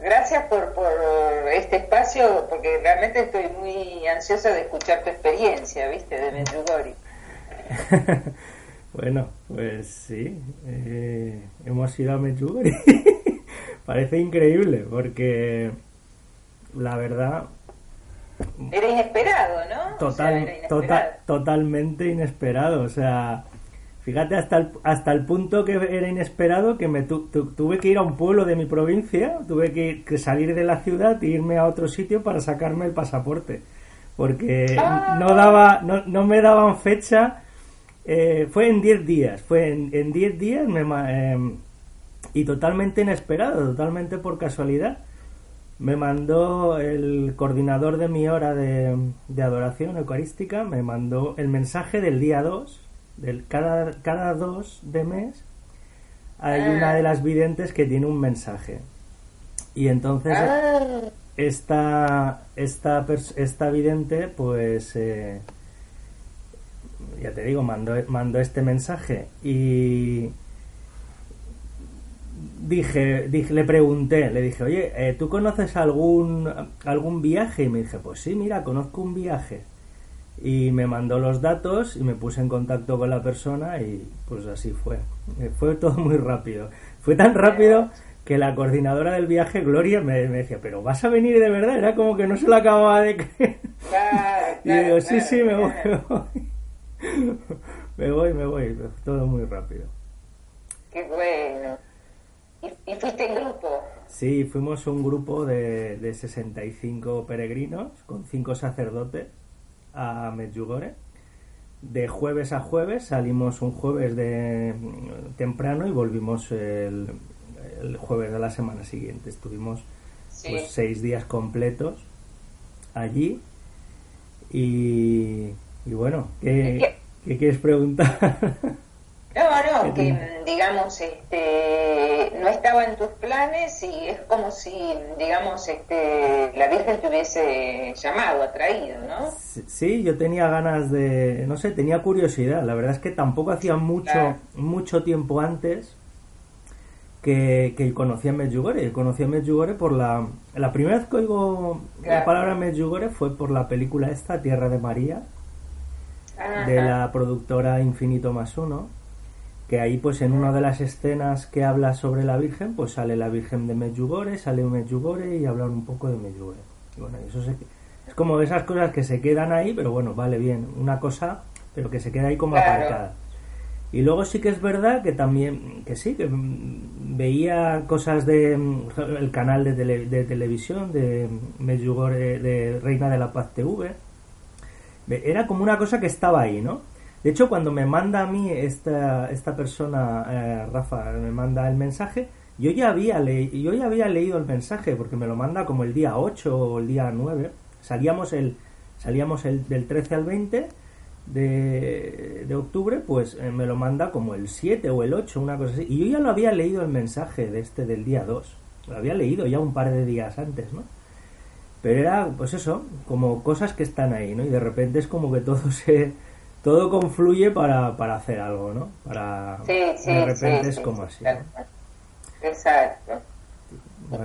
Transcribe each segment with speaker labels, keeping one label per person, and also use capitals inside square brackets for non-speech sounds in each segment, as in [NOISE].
Speaker 1: Gracias por, por este espacio, porque realmente estoy muy ansiosa de escuchar tu experiencia, ¿viste? De Medjugorje. [LAUGHS]
Speaker 2: bueno, pues sí, eh, hemos ido a Medjugorje. [LAUGHS] Parece increíble, porque la verdad...
Speaker 1: Era inesperado, ¿no?
Speaker 2: Total, Total, totalmente inesperado, o sea Fíjate hasta el, hasta el punto que era inesperado que me tuve que ir a un pueblo de mi provincia, tuve que, salir de la ciudad e irme a otro sitio para sacarme el pasaporte, porque ah. no daba, no, no me daban fecha. Eh, fue en 10 días, fue en 10 días me, em, y totalmente inesperado, totalmente por casualidad. Me mandó el coordinador de mi hora de, de adoración eucarística, me mandó el mensaje del día 2 del, cada, cada dos de mes hay ah. una de las videntes que tiene un mensaje. Y entonces ah. esta, esta, esta vidente, pues, eh, ya te digo, mandó, mandó este mensaje y dije, dije, le pregunté, le dije, oye, eh, ¿tú conoces algún, algún viaje? Y me dije, pues sí, mira, conozco un viaje y me mandó los datos y me puse en contacto con la persona y pues así fue. Eh, fue todo muy rápido. Fue tan rápido que la coordinadora del viaje, Gloria, me, decía, pero vas a venir de verdad. Era como que no se lo acababa de creer. [LAUGHS] y digo, sí, sí, me voy, me voy. [LAUGHS] me voy, me voy. Todo muy rápido.
Speaker 1: Qué bueno. ¿Y, fuiste en grupo?
Speaker 2: Sí, fuimos un grupo de, de 65 peregrinos con cinco sacerdotes a Medjugorje. De jueves a jueves salimos un jueves de temprano y volvimos el, jueves de la semana siguiente. Estuvimos pues, seis días completos allí y, y bueno, ¿qué, ¿qué quieres preguntar? [LAUGHS]
Speaker 1: No, no, que digamos, este, no estaba en tus planes y es como si, digamos, este, la Virgen te hubiese llamado, atraído, ¿no?
Speaker 2: Sí, yo tenía ganas de, no sé, tenía curiosidad. La verdad es que tampoco hacía mucho, mucho tiempo antes que, que conocía Medjugorje. Conocí a Medjugorje por la, la primera vez que oigo la palabra Medjugorje fue por la película esta, Tierra de María, de la productora Infinito Más Uno que ahí pues en una de las escenas que habla sobre la Virgen, pues sale la Virgen de Medjugorje, sale un Medjugorje y hablan un poco de Medjugorje. Y bueno, eso es como de esas cosas que se quedan ahí, pero bueno, vale bien, una cosa, pero que se queda ahí como aparcada. Y luego sí que es verdad que también, que sí, que veía cosas de el canal de, de televisión de Medjugorje, de Reina de la Paz TV. Era como una cosa que estaba ahí, ¿no? De hecho, cuando me manda a mí esta, esta persona, eh, Rafa, me manda el mensaje, yo ya, había yo ya había leído el mensaje porque me lo manda como el día 8 o el día 9. Salíamos el, salíamos el del 13 al 20 de, de octubre, pues eh, me lo manda como el 7 o el 8, una cosa así. Y yo ya lo había leído el mensaje de este del día 2. Lo había leído ya un par de días antes, ¿no? Pero era, pues eso, como cosas que están ahí, ¿no? Y de repente es como que todo [LAUGHS] se todo confluye para, para hacer algo, ¿no? Para
Speaker 1: de
Speaker 2: repente es como así.
Speaker 1: Exacto.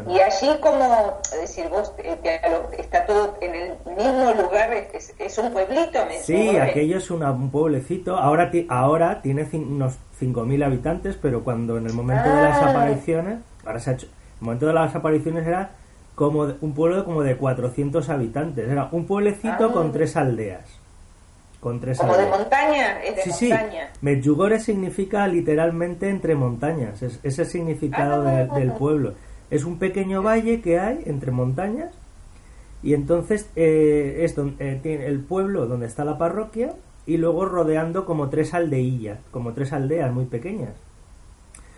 Speaker 1: Y allí como, decir, vos, eh, está todo en el mismo lugar, es, un pueblito.
Speaker 2: Sí, aquello es un pueblecito, ahora, ahora tiene unos 5.000 habitantes, pero cuando en el momento de las ah. apariciones, ahora se ha hecho, el momento de las apariciones era como un pueblo como de 400 habitantes, era un pueblecito con ah. tres aldeas.
Speaker 1: Como de montaña, es de sí, montaña.
Speaker 2: Sí, Medjugorje significa literalmente entre montañas, es, es el significado ah, del pueblo. Es un pequeño valle que hay entre montañas y entonces eh, es donde, eh, el pueblo donde está la parroquia y luego rodeando como tres aldeillas, como tres aldeas muy pequeñas.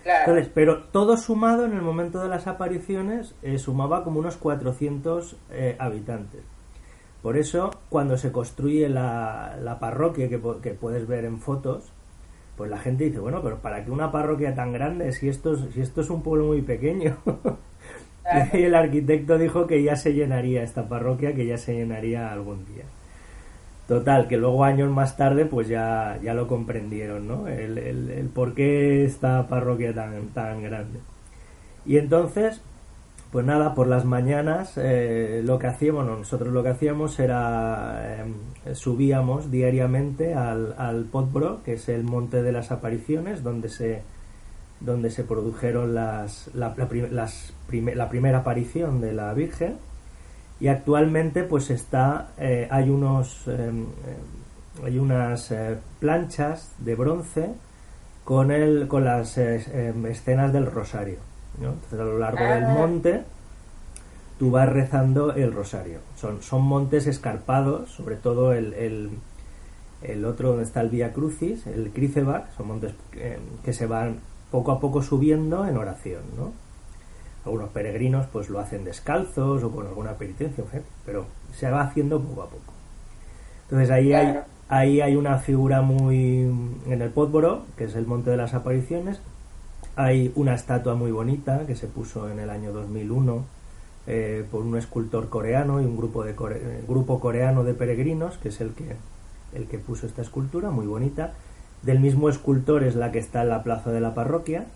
Speaker 2: Entonces, pero todo sumado en el momento de las apariciones eh, sumaba como unos 400 eh, habitantes. Por eso, cuando se construye la, la parroquia que, que, puedes ver en fotos, pues la gente dice, bueno, pero ¿para qué una parroquia tan grande si esto es, si esto es un pueblo muy pequeño? [LAUGHS] y el arquitecto dijo que ya se llenaría esta parroquia, que ya se llenaría algún día. Total, que luego años más tarde pues ya, ya lo comprendieron, ¿no? El, el, por qué esta parroquia tan, tan grande. Y entonces, pues nada, por las mañanas eh, lo que hacíamos, nosotros lo que hacíamos era em, subíamos diariamente al, al Potbro, que es el monte de las apariciones, donde se donde se produjeron las, la, la primera aparición de la Virgen. Y actualmente pues está eh, hay unos em, eh, hay unas eh, planchas de bronce con el con las em, escenas del rosario entonces a lo largo del ah. monte tú vas rezando el rosario son son montes escarpados sobre todo el, el, el otro donde está el Vía Crucis el Cricebach son montes em, que se van poco a poco subiendo en oración ¿no? algunos peregrinos pues lo hacen descalzos o con alguna penitencia, pero se va haciendo poco a poco. Entonces ahí hay, ahí hay una figura muy en el Pótboro, que es el Monte de las Apariciones. Hay una estatua muy bonita que se puso en el año 2001 eh, por un escultor coreano y un grupo de grupo coreano de peregrinos, que es el que el que puso esta escultura muy bonita. Del mismo escultor es la que está en la plaza de la parroquia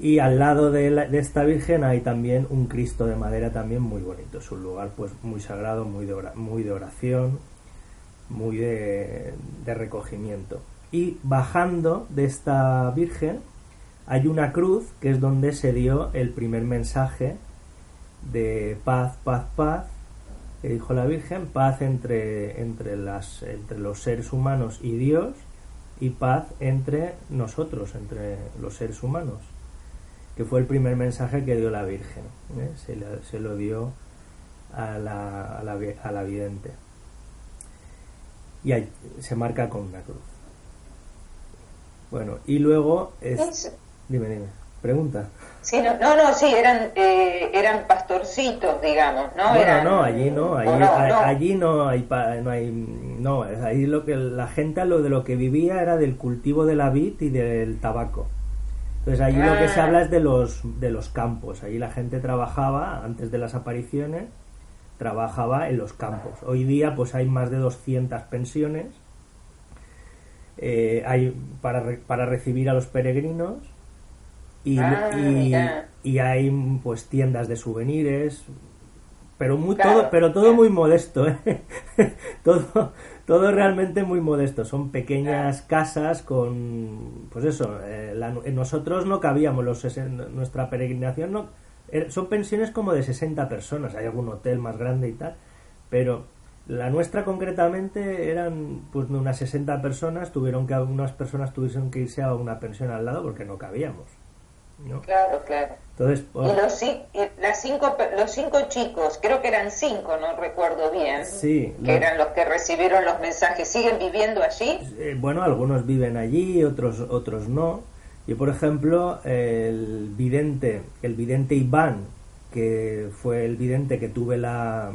Speaker 2: y al lado de, esta Virgen hay también un Cristo de madera también muy bonito. Es un lugar pues muy sagrado, muy de oración, muy de, recogimiento. Y bajando de esta Virgen hay una cruz que es donde se dio el primer mensaje de paz, paz, paz, que dijo la Virgen, paz entre, entre, las, entre los seres humanos y Dios y paz entre nosotros, entre los seres humanos que fue el primer mensaje que dio la Virgen. ¿eh? Se, lo dio a la, a la, a la vidente. Y se marca con una cruz. Bueno, y luego es... Dime, dime. Pregunta.
Speaker 1: Sí, no, no, sí, eran, eh, eran pastorcitos, digamos, ¿no?
Speaker 2: Bueno, no, allí no, allí no, allí no hay, no hay, no, ahí lo que la gente lo de lo que vivía era del cultivo de la vid y del tabaco. Entonces allí lo que se habla es de los, de los campos. Allí la gente trabajaba, antes de las apariciones, trabajaba en los campos. Hoy día pues hay más de 200 pensiones eh, hay para, para recibir a los peregrinos y,
Speaker 1: ah,
Speaker 2: y, hay pues tiendas de souvenirs pero muy todo pero todo muy modesto ¿eh? [LAUGHS] todo todo realmente muy modesto. Son pequeñas casas con, pues eso, eh, nosotros no cabíamos, los nuestra peregrinación no, er, son pensiones como de 60 personas, hay algún hotel más grande y tal, pero la nuestra concretamente eran pues unas 60 personas, tuvieron que algunas personas tuvieron que irse a una pensión al lado porque no cabíamos.
Speaker 1: Claro, claro.
Speaker 2: Entonces,
Speaker 1: y los, las cinco, los cinco chicos, creo que eran cinco, no recuerdo bien,
Speaker 2: sí,
Speaker 1: que eran los que recibieron los mensajes, ¿siguen viviendo allí?
Speaker 2: Eh, bueno, algunos viven allí, otros, otros no. y por ejemplo, el vidente, el vidente Iván, que fue el vidente que tuve la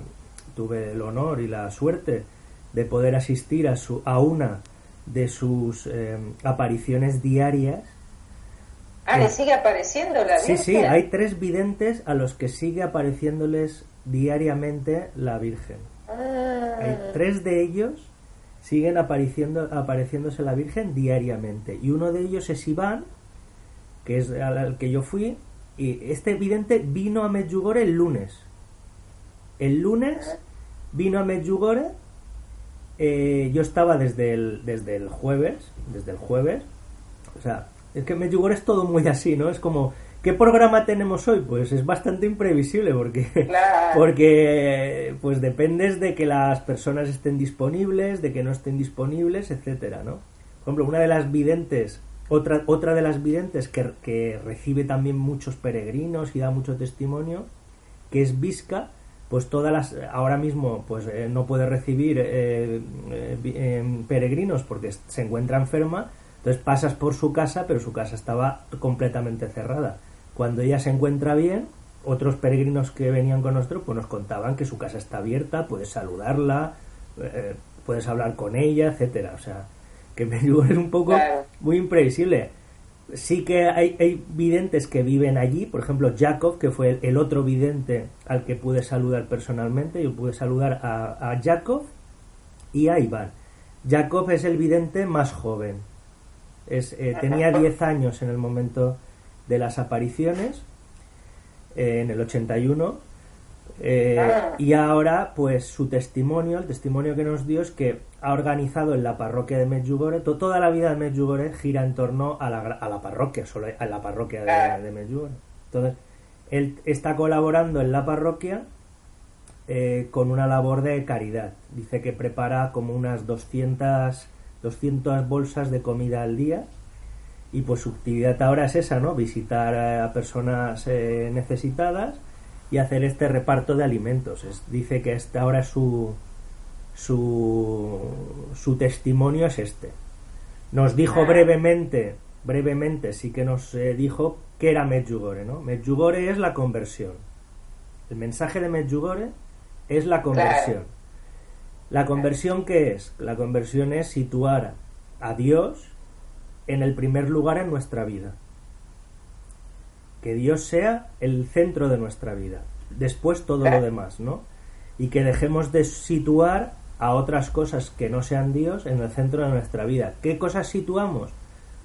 Speaker 2: tuve el honor y la suerte de poder asistir a su a una de sus eh, apariciones diarias
Speaker 1: Ah, ¿le sigue apareciendo la
Speaker 2: Virgen? Sí, sí, hay tres videntes a los que sigue apareciéndoles diariamente la Virgen.
Speaker 1: Ah.
Speaker 2: Hay tres de ellos siguen apareciendo, apareciéndose la Virgen diariamente. Y uno de ellos es Iván, que es al que yo fui, y este vidente vino a Medjugorje el lunes. El lunes vino a Medjugorje, eh, yo estaba desde el, desde el jueves, desde el jueves, o sea, es que Medjugorje es todo muy así, ¿no? Es como, ¿qué programa tenemos hoy? Pues es bastante imprevisible porque, [LAUGHS] porque pues dependes de que las personas estén disponibles, de que no estén disponibles, etcétera, ¿no? Por ejemplo, una de las videntes, otra, otra de las videntes que, que recibe también muchos peregrinos y da mucho testimonio, que es Vizca, pues todas las ahora mismo pues eh, no puede recibir eh, eh, peregrinos porque se encuentra enferma Entonces pasas por su casa, pero su casa estaba completamente cerrada. Cuando ella se encuentra bien, otros peregrinos que venían con nosotros pues nos contaban que su casa está abierta, puedes saludarla, eh, puedes hablar con ella, etcétera. O sea, que me [LAUGHS] es un poco muy imprevisible. Sí que hay, hay, videntes que viven allí, por ejemplo Jacob, que fue el, otro vidente al que pude saludar personalmente, yo pude saludar a, a Jacob y a Iván. Jacob es el vidente más joven, es, eh, tenía 10 años en el momento de las apariciones, eh, en el 81, eh, ah. y ahora, pues su testimonio, el testimonio que nos dio es que ha organizado en la parroquia de Medjugorje, toda la vida de Medjugorje gira en torno a la, a la parroquia, solo a la parroquia de, ah. de Medjugorje. Entonces, él está colaborando en la parroquia eh, con una labor de caridad. Dice que prepara como unas 200, 200 bolsas de comida al día y pues su actividad ahora es esa, ¿no? Visitar a personas eh, necesitadas y hacer este reparto de alimentos. dice que este ahora su, su, su testimonio es este. Nos dijo brevemente, brevemente sí que nos eh, dijo que era Medjugorje, ¿no? Medjugorje es la conversión. El mensaje de Medjugorje es la conversión. ¿La conversión qué es? La conversión es situar a Dios en el primer lugar en nuestra vida que Dios sea el centro de nuestra vida, después todo lo demás, ¿no? Y que dejemos de situar a otras cosas que no sean Dios en el centro de nuestra vida. ¿Qué cosas situamos?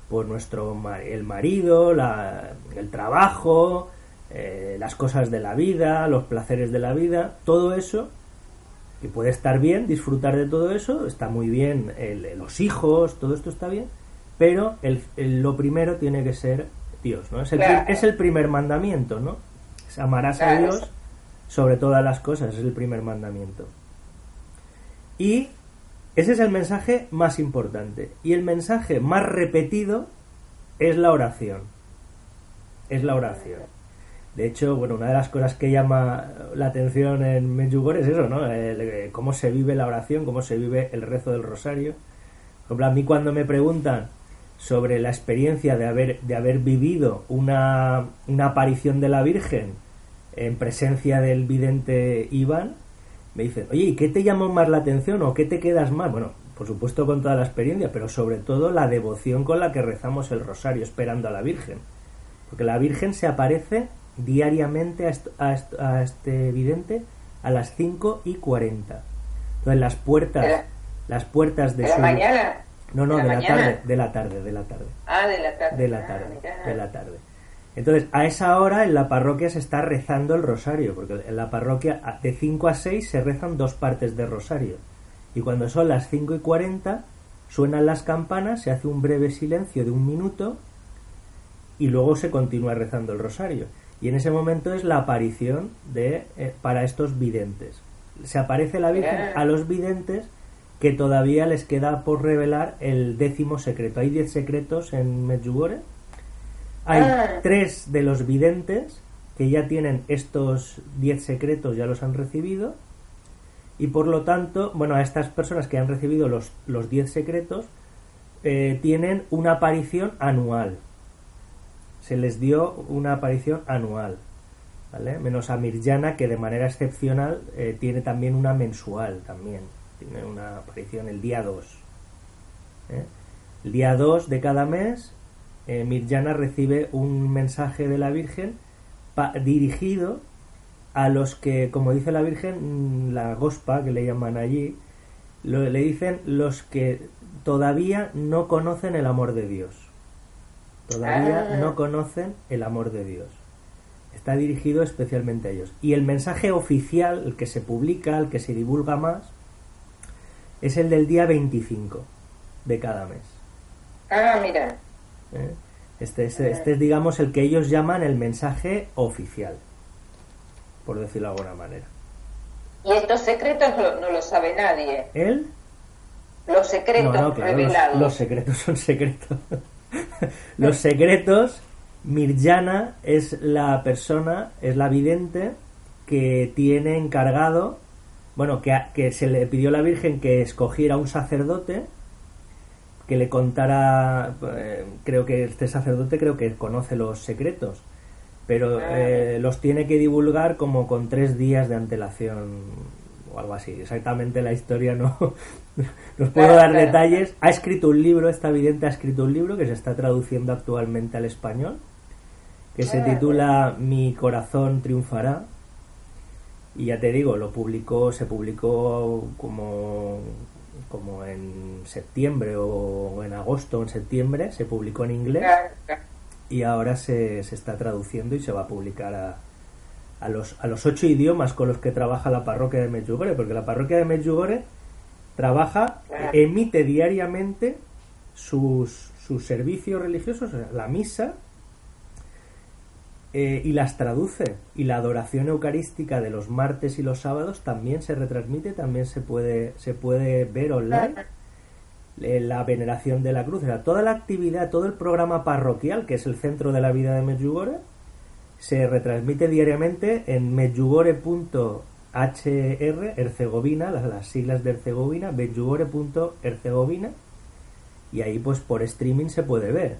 Speaker 2: Pues nuestro el marido, la, el trabajo, eh, las cosas de la vida, los placeres de la vida, todo eso que puede estar bien, disfrutar de todo eso, está muy bien, los hijos, todo esto está bien, pero el, lo primero tiene que ser Dios, ¿no? Es el, es el primer mandamiento, ¿no? Amarás a Dios sobre todas las cosas, es el primer mandamiento. Y ese es el mensaje más importante. Y el mensaje más repetido es la oración. Es la oración. De hecho, bueno, una de las cosas que llama la atención en Medjugorje es eso, ¿no? cómo se vive la oración, cómo se vive el rezo del rosario. Por ejemplo, a mí cuando me preguntan sobre la experiencia de haber, de haber vivido una, una aparición de la Virgen en presencia del vidente Iván, me dicen, oye, ¿y qué te llamó más la atención o qué te quedas más? Bueno, por supuesto con toda la experiencia, pero sobre todo la devoción con la que rezamos el rosario esperando a la Virgen. Porque la Virgen se aparece diariamente a, a, este vidente a las 5 y 40. Entonces las puertas, las puertas de, su...
Speaker 1: mañana?
Speaker 2: No, no, de la, tarde, de la tarde, de la tarde.
Speaker 1: Ah, de la tarde.
Speaker 2: De la tarde, de la tarde. Entonces, a esa hora en la parroquia se está rezando el rosario, porque en la parroquia de 5 a 6 se rezan dos partes de rosario. Y cuando son las 5 y 40, suenan las campanas, se hace un breve silencio de un minuto y luego se continúa rezando el rosario. Y en ese momento es la aparición de eh, para estos videntes. Se aparece la Virgen a los videntes que todavía les queda por revelar el décimo secreto. Hay diez secretos en Medjugorje. Hay ah. tres de los videntes que ya tienen estos diez secretos, ya los han recibido. Y por lo tanto, bueno, a estas personas que han recibido los, los diez secretos, eh, tienen una aparición anual. Se les dio una aparición anual. ¿vale? Menos a Mirjana, que de manera excepcional eh, tiene también una mensual también tiene una aparición el día 2. ¿eh? El día 2 de cada mes, eh, Mirjana recibe un mensaje de la Virgen dirigido a los que, como dice la Virgen, mm, la gospa que le llaman allí, le dicen los que todavía no conocen el amor de Dios. Todavía ah. no conocen el amor de Dios. Está dirigido especialmente a ellos. Y el mensaje oficial, el que se publica, el que se divulga más, es el del día 25 de cada mes.
Speaker 1: Ah, mira.
Speaker 2: ¿Eh? Este, este, este, es, digamos, el que ellos llaman el mensaje oficial, por decirlo de alguna manera.
Speaker 1: Y estos secretos no, lo sabe nadie.
Speaker 2: ¿Él?
Speaker 1: Los secretos revelados.
Speaker 2: Los, secretos son secretos. [LAUGHS] los secretos, Mirjana es la persona, es la vidente que tiene encargado bueno, que, que se le pidió a la Virgen que escogiera un sacerdote que le contara, eh, creo que este sacerdote creo que conoce los secretos, pero eh, los tiene que divulgar como con tres días de antelación o algo así. Exactamente la historia no, [LAUGHS] os puedo dar detalles. Ha escrito un libro, esta vidente ha escrito un libro que se está traduciendo actualmente al español, que se titula Mi corazón triunfará. Y ya te digo, lo publicó, se publicó como como en septiembre o en agosto o en septiembre, se publicó en inglés y ahora se, se está traduciendo y se va a publicar a, a, los, a los ocho idiomas con los que trabaja la parroquia de Medjugorje, porque la parroquia de Medjugorje trabaja, emite diariamente sus, sus servicios religiosos, la misa, eh, y las traduce. Y la adoración eucarística de los martes y los sábados también se retransmite, también se puede, se puede ver online. Eh, la veneración de la cruz, o sea, toda la actividad, todo el programa parroquial, que es el centro de la vida de Medjugorje, se retransmite diariamente en medjugorje.hr, Herzegovina, las, las siglas de Herzegovina, medjugorje.herzegovina, y ahí pues por streaming se puede ver.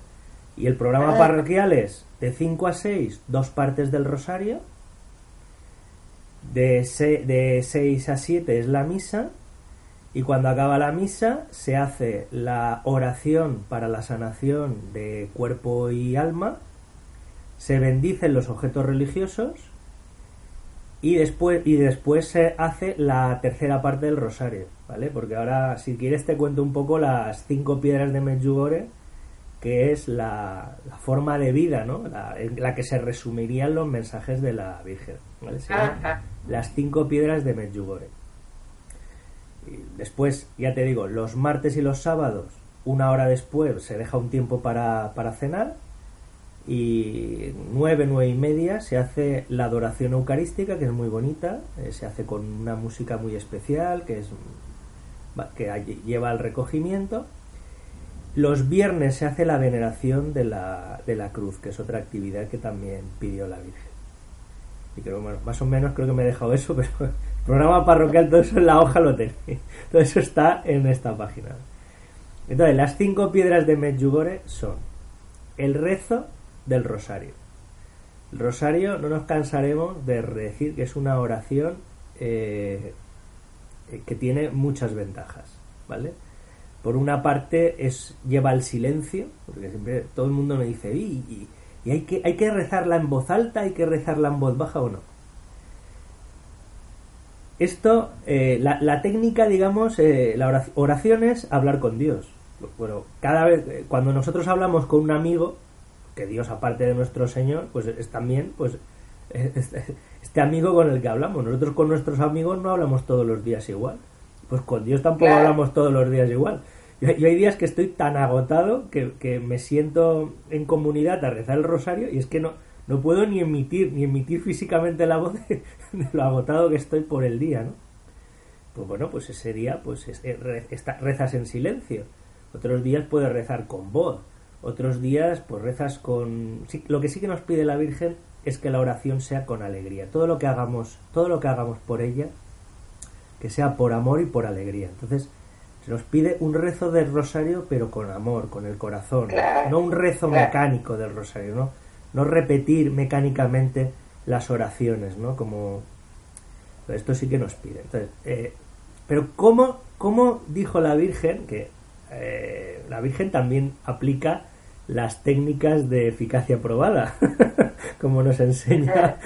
Speaker 2: Y el programa ah. parroquial es de 5 a 6, dos partes del rosario. De, de 6 a 7 es la misa. Y cuando acaba la misa se hace la oración para la sanación de cuerpo y alma. Se bendicen los objetos religiosos. Y después, y después se hace la tercera parte del rosario, ¿vale? Porque ahora, si quieres, te cuento un poco las cinco piedras de Medjugorje que es la, forma de vida, ¿no? La, la, que se resumirían los mensajes de la Virgen. Las cinco piedras de Medjugorje. Después, ya te digo, los martes y los sábados, una hora después, se deja un tiempo para, para cenar y nueve, nueve y media se hace la adoración eucarística, que es muy bonita, eh, se hace con una música muy especial, que es que lleva al recogimiento los viernes se hace la veneración de la, de la cruz, que es otra actividad que también pidió la Virgen. Y creo, bueno, más o menos creo que me he dejado eso, [LAUGHS] pero el programa parroquial, todo eso en la hoja lo tenéis. Todo eso está en esta página. Entonces, las cinco piedras de Medjugorje son el rezo del rosario. El rosario no nos cansaremos de decir que es una oración eh, que tiene muchas ventajas, ¿vale? por una parte es lleva el silencio, porque siempre todo el mundo me dice, ¿y, hay, que, hay que rezarla en voz alta, hay que rezarla en voz baja o no? Esto, eh, la, técnica, digamos, eh, la oración es hablar con Dios. Bueno, cada vez, eh, cuando nosotros hablamos con un amigo, que Dios aparte de nuestro Señor, pues es también, pues, este amigo con el que hablamos. Nosotros con nuestros amigos no hablamos todos los días igual. Pues con Dios tampoco hablamos todos los días igual. Yo, hay días que estoy tan agotado que, me siento en comunidad a rezar el rosario y es que no, no puedo ni emitir, ni emitir físicamente la voz de, lo agotado que estoy por el día, ¿no? Pues bueno, pues ese día pues eh, rezas en silencio. Otros días puedes rezar con voz. Otros días pues rezas con... lo que sí que nos pide la Virgen es que la oración sea con alegría. Todo lo que hagamos, todo lo que hagamos por ella, que sea por amor y por alegría. Entonces, nos pide un rezo del rosario, pero con amor, con el corazón. no un rezo mecánico del rosario, ¿no? No repetir mecánicamente las oraciones, ¿no? Como. Esto sí que nos pide. Entonces, eh, pero ¿cómo, ¿cómo dijo la Virgen que eh, la Virgen también aplica las técnicas de eficacia probada, [LAUGHS] como nos enseña.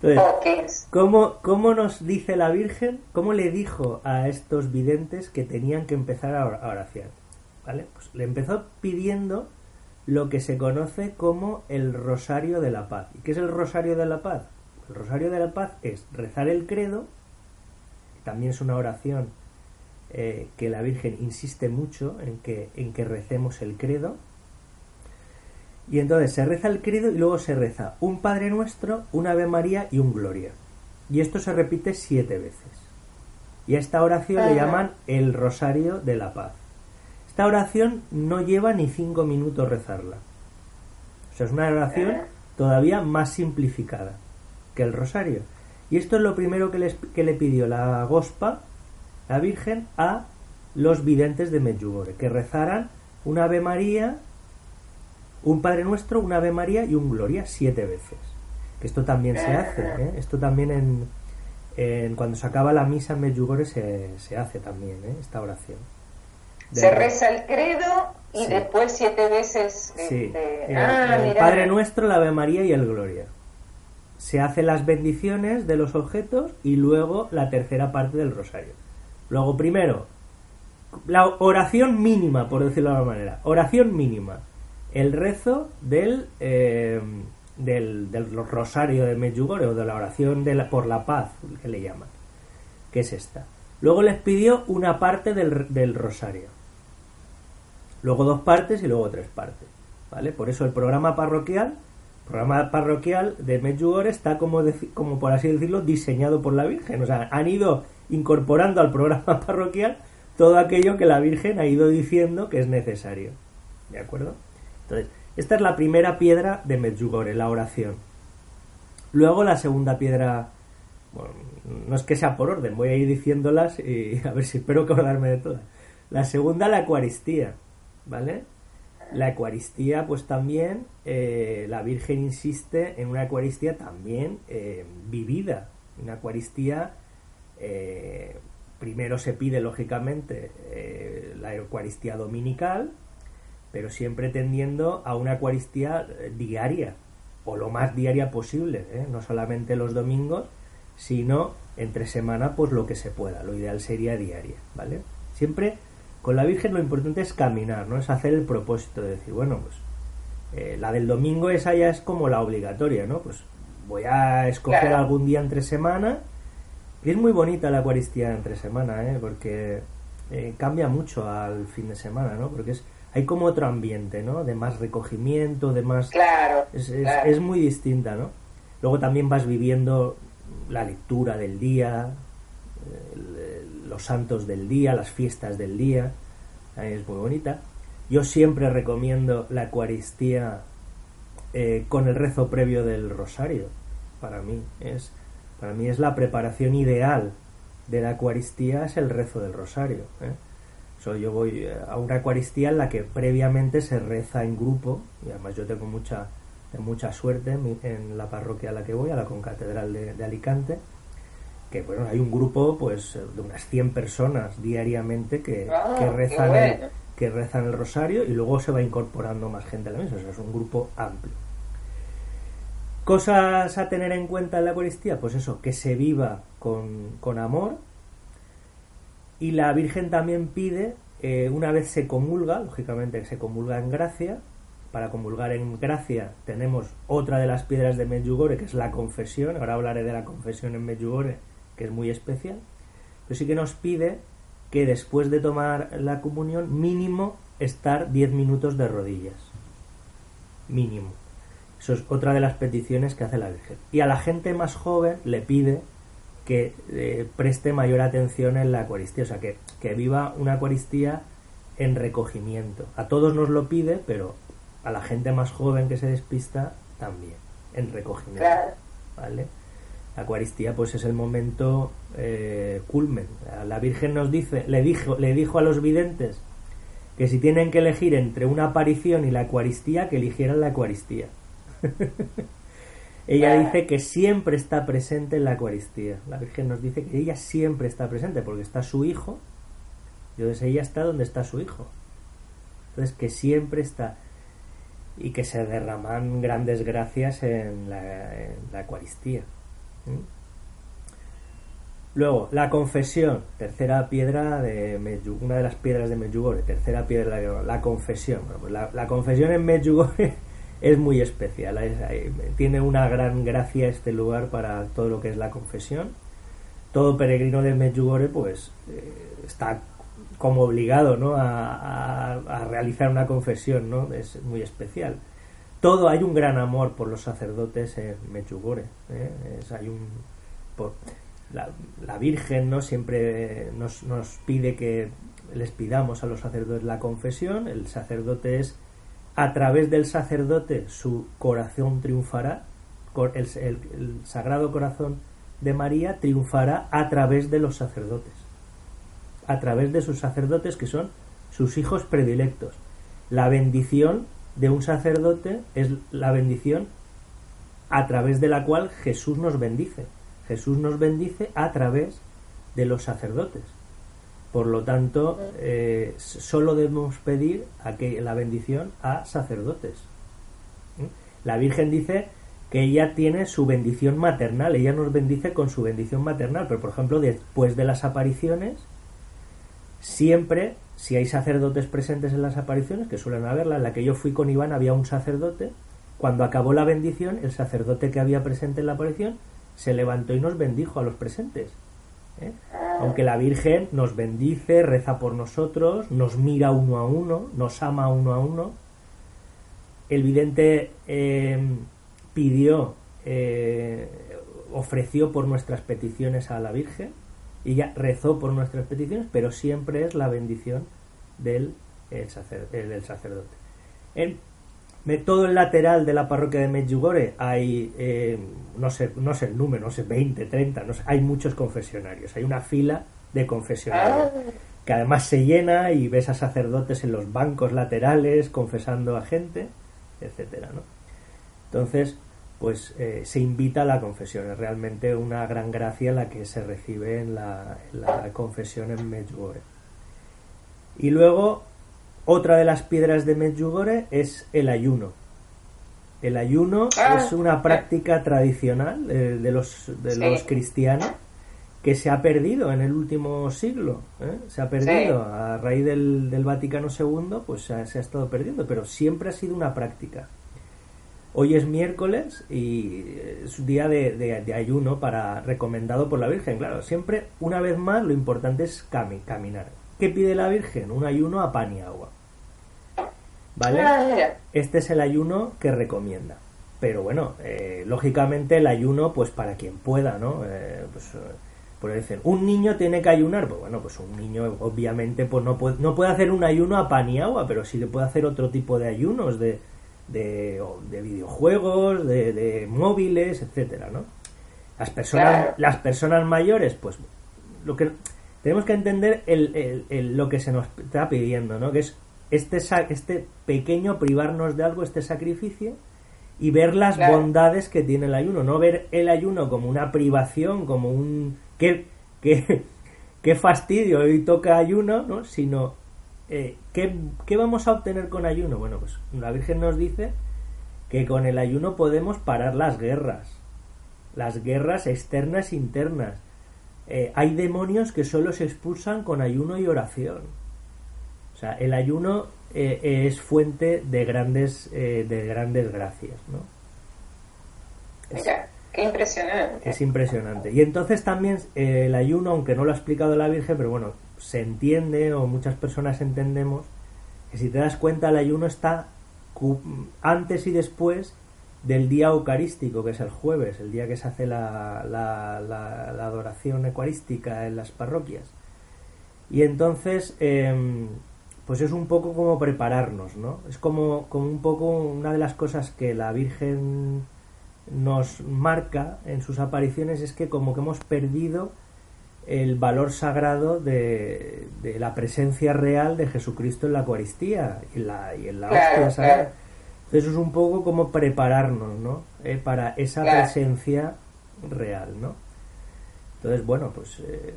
Speaker 2: Entonces, ¿cómo, ¿cómo, nos dice la Virgen, cómo le dijo a estos videntes que tenían que empezar a oración? ¿Vale? Pues le empezó pidiendo lo que se conoce como el Rosario de la Paz. ¿Y qué es el Rosario de la Paz? El Rosario de la Paz es rezar el credo, que también es una oración eh, que la Virgen insiste mucho en que, en que recemos el credo, y entonces se reza el credo y luego se reza un Padre Nuestro, un Ave María y un Gloria. Y esto se repite siete veces. Y a esta oración le llaman el Rosario de la Paz. Esta oración no lleva ni cinco minutos rezarla. O sea, es una oración todavía más simplificada que el Rosario. Y esto es lo primero que, les, que le pidió la Gospa, la Virgen, a los videntes de Medjugorje, que rezaran un Ave María, un Padre Nuestro, un Ave María y un Gloria siete veces. Que esto también se hace, ¿eh? Esto también en, cuando se acaba la misa en Medjugorje se, se hace también, ¿eh? Esta oración.
Speaker 1: se reza el credo y después siete veces...
Speaker 2: Sí. Este, ah, el Padre Nuestro, la Ave María y el Gloria se hacen las bendiciones de los objetos y luego la tercera parte del rosario. Luego, primero, la oración mínima, por decirlo de alguna manera. Oración mínima. El rezo del, eh, del, rosario de Medjugorje o de la oración de por la paz, que le llaman. Que es esta. Luego les pidió una parte del, del rosario. Luego dos partes y luego tres partes. ¿Vale? Por eso el programa parroquial programa parroquial de Medjugorje está como, como por así decirlo diseñado por la Virgen. O sea, han ido incorporando al programa [LAUGHS] parroquial todo aquello que la Virgen ha ido diciendo que es necesario. ¿De acuerdo? Entonces, esta es la primera piedra de Medjugorje, la oración. Luego la segunda piedra, bueno, no es que sea por orden, voy a ir diciéndolas y [LAUGHS] a ver si espero acordarme de todas. La segunda, la Eucaristía, ¿vale? La Eucaristía, pues también eh, la Virgen insiste en una Eucaristía también eh, vivida, una Eucaristía eh, primero se pide lógicamente la Eucaristía dominical, pero siempre tendiendo a una Eucaristía diaria o lo más diaria posible, no solamente los domingos, sino entre semana pues lo que se pueda, lo ideal sería diaria, ¿vale? Siempre con la Virgen lo importante es caminar, no es hacer el propósito de decir, bueno, pues eh, la del domingo esa ya es como la obligatoria, ¿no? Pues voy a escoger algún día entre semana. Y es muy bonita la Eucaristía entre semana, ¿eh? Porque eh, cambia mucho al fin de semana, ¿no? Porque es hay como otro ambiente, ¿no? De más recogimiento, de más...
Speaker 1: Claro
Speaker 2: es, es muy distinta, ¿no? Luego también vas viviendo la lectura del día, los santos del día, las fiestas del día, es muy bonita. Yo siempre recomiendo la Eucaristía eh, con el rezo previo del rosario. Para mí es, para mí es la preparación ideal de la Eucaristía es el rezo del rosario. ¿eh? yo voy eh, a una Eucaristía en la que previamente se reza en grupo y además yo tengo mucha mucha suerte en, la parroquia a la que voy, a la concatedral de Alicante que bueno, hay un grupo pues de unas 100 personas diariamente que, ah, que rezan el, que rezan el rosario y luego se va incorporando más gente a la mesa, o sea, es un grupo amplio. Cosas a tener en cuenta en la Eucaristía, pues eso, que se viva con, amor y la Virgen también pide, eh, una vez se comulga, lógicamente se comulga en gracia, para comulgar en gracia tenemos otra de las piedras de Medjugorje, que es la confesión, ahora hablaré de la confesión en Medjugorje, que es muy especial, pero sí que nos pide que después de tomar la comunión mínimo estar 10 minutos de rodillas. Mínimo. Eso es otra de las peticiones que hace la Virgen. Y a la gente más joven le pide que eh, preste mayor atención en la Eucaristía, o sea, que, que viva una Eucaristía en recogimiento. A todos nos lo pide, pero a la gente más joven que se despista también, en recogimiento. ¿Vale? la Eucaristía pues es el momento eh, culmen. La Virgen nos dice, le dijo, le dijo a los videntes que si tienen que elegir entre una aparición y la Eucaristía, que eligieran la Eucaristía. [LAUGHS] ella dice que siempre está presente en la Eucaristía. La Virgen nos dice que ella siempre está presente porque está su hijo. Y entonces ella está donde está su hijo. Entonces que siempre está y que se derraman grandes gracias en la, en la Eucaristía. ¿Mm? Luego, la confesión, tercera piedra de Medjugorje, una de las piedras de Medjugorje, tercera piedra de la confesión. Pues la, confesión en Medjugorje [LAUGHS] es muy especial, tiene una gran gracia este lugar para todo lo que es la confesión. Todo peregrino de Medjugorje pues eh, está como obligado ¿no? a, realizar una confesión, ¿no? es muy especial todo hay un gran amor por los sacerdotes en Mechugore. ¿eh? hay un, por, la, Virgen no siempre nos, nos, pide que les pidamos a los sacerdotes la confesión. El sacerdote es a través del sacerdote su corazón triunfará. El, el sagrado corazón de María triunfará a través de los sacerdotes. A través de sus sacerdotes que son sus hijos predilectos la bendición de un sacerdote es la bendición a través de la cual Jesús nos bendice. Jesús nos bendice a través de los sacerdotes. Por lo tanto, eh, solo debemos pedir la bendición a sacerdotes. ¿Mm? La Virgen dice que ella tiene su bendición maternal, ella nos bendice con su bendición maternal, pero por ejemplo, después de las apariciones, siempre, si hay sacerdotes presentes en las apariciones, que suelen haberla, en la que yo fui con Iván había un sacerdote, cuando acabó la bendición, el sacerdote que había presente en la aparición se levantó y nos bendijo a los presentes. ¿Eh? Aunque la Virgen nos bendice, reza por nosotros, nos mira uno a uno, nos ama uno a uno. El vidente eh, pidió, eh, ofreció por nuestras peticiones a la Virgen y ella rezó por nuestras peticiones, pero siempre es la bendición del, sacerdote. Todo el lateral de la parroquia de Medjugorje hay, eh, no, sé, no sé el número, no sé, 20, 30, no sé, hay muchos confesionarios, hay una fila de confesionarios ah. que además se llena y ves a sacerdotes en los bancos laterales confesando a gente, etcétera, ¿no? Entonces, pues eh, se invita a la confesión, es realmente una gran gracia la que se recibe en la, la confesión en Medjugorje. Y luego otra de las piedras de Medjugorje es el ayuno. El ayuno ah, es una práctica tradicional eh, de los, de los cristianos que se ha perdido en el último siglo. ¿eh? Se ha perdido a raíz del, del Vaticano II, pues se ha, estado perdiendo, pero siempre ha sido una práctica. Hoy es miércoles y es un día de, de, ayuno para recomendado por la Virgen. Claro, siempre, una vez más, lo importante es caminar. ¿Qué pide la Virgen? Un ayuno a pan y agua. ¿Vale? Este es el ayuno que recomienda. Pero bueno, eh, lógicamente el ayuno, pues para quien pueda, ¿no? Eh, pues, eh, pues dicen, un niño tiene que ayunar. Pues bueno, pues un niño obviamente pues no puede, no puede hacer un ayuno a pan y agua, pero sí le puede hacer otro tipo de ayunos, de, de, videojuegos, de, móviles, etcétera, ¿no? Las personas, las personas mayores, pues lo que tenemos que entender el, el, lo que se nos está pidiendo, ¿no? Que es este, este pequeño privarnos de algo, este sacrificio, y ver las bondades que tiene el ayuno, no ver el ayuno como una privación, como un... qué, [LAUGHS] qué, fastidio, hoy toca ayuno, ¿no? sino eh, ¿qué, ¿qué vamos a obtener con ayuno? Bueno, pues la Virgen nos dice que con el ayuno podemos parar las guerras, las guerras externas e internas. Eh, hay demonios que solo se expulsan con ayuno y oración o sea, el ayuno eh, es fuente de grandes, eh, de grandes gracias, ¿no?
Speaker 1: Mira, qué impresionante.
Speaker 2: Es impresionante. Y entonces también el ayuno, aunque no lo ha explicado la Virgen, pero bueno, se entiende o muchas personas entendemos que si te das cuenta el ayuno está antes y después del día eucarístico, que es el jueves, el día que se hace la, la, la, adoración eucarística en las parroquias. Y entonces, em, pues es un poco como prepararnos, ¿no? Es como, como un poco una de las cosas que la Virgen nos marca en sus apariciones es que como que hemos perdido el valor sagrado de, la presencia real de Jesucristo en la Eucaristía y, la, y en la hostia sagrada. Entonces es un poco como prepararnos, ¿no? Eh, para esa presencia real, ¿no? Entonces, bueno, pues eh,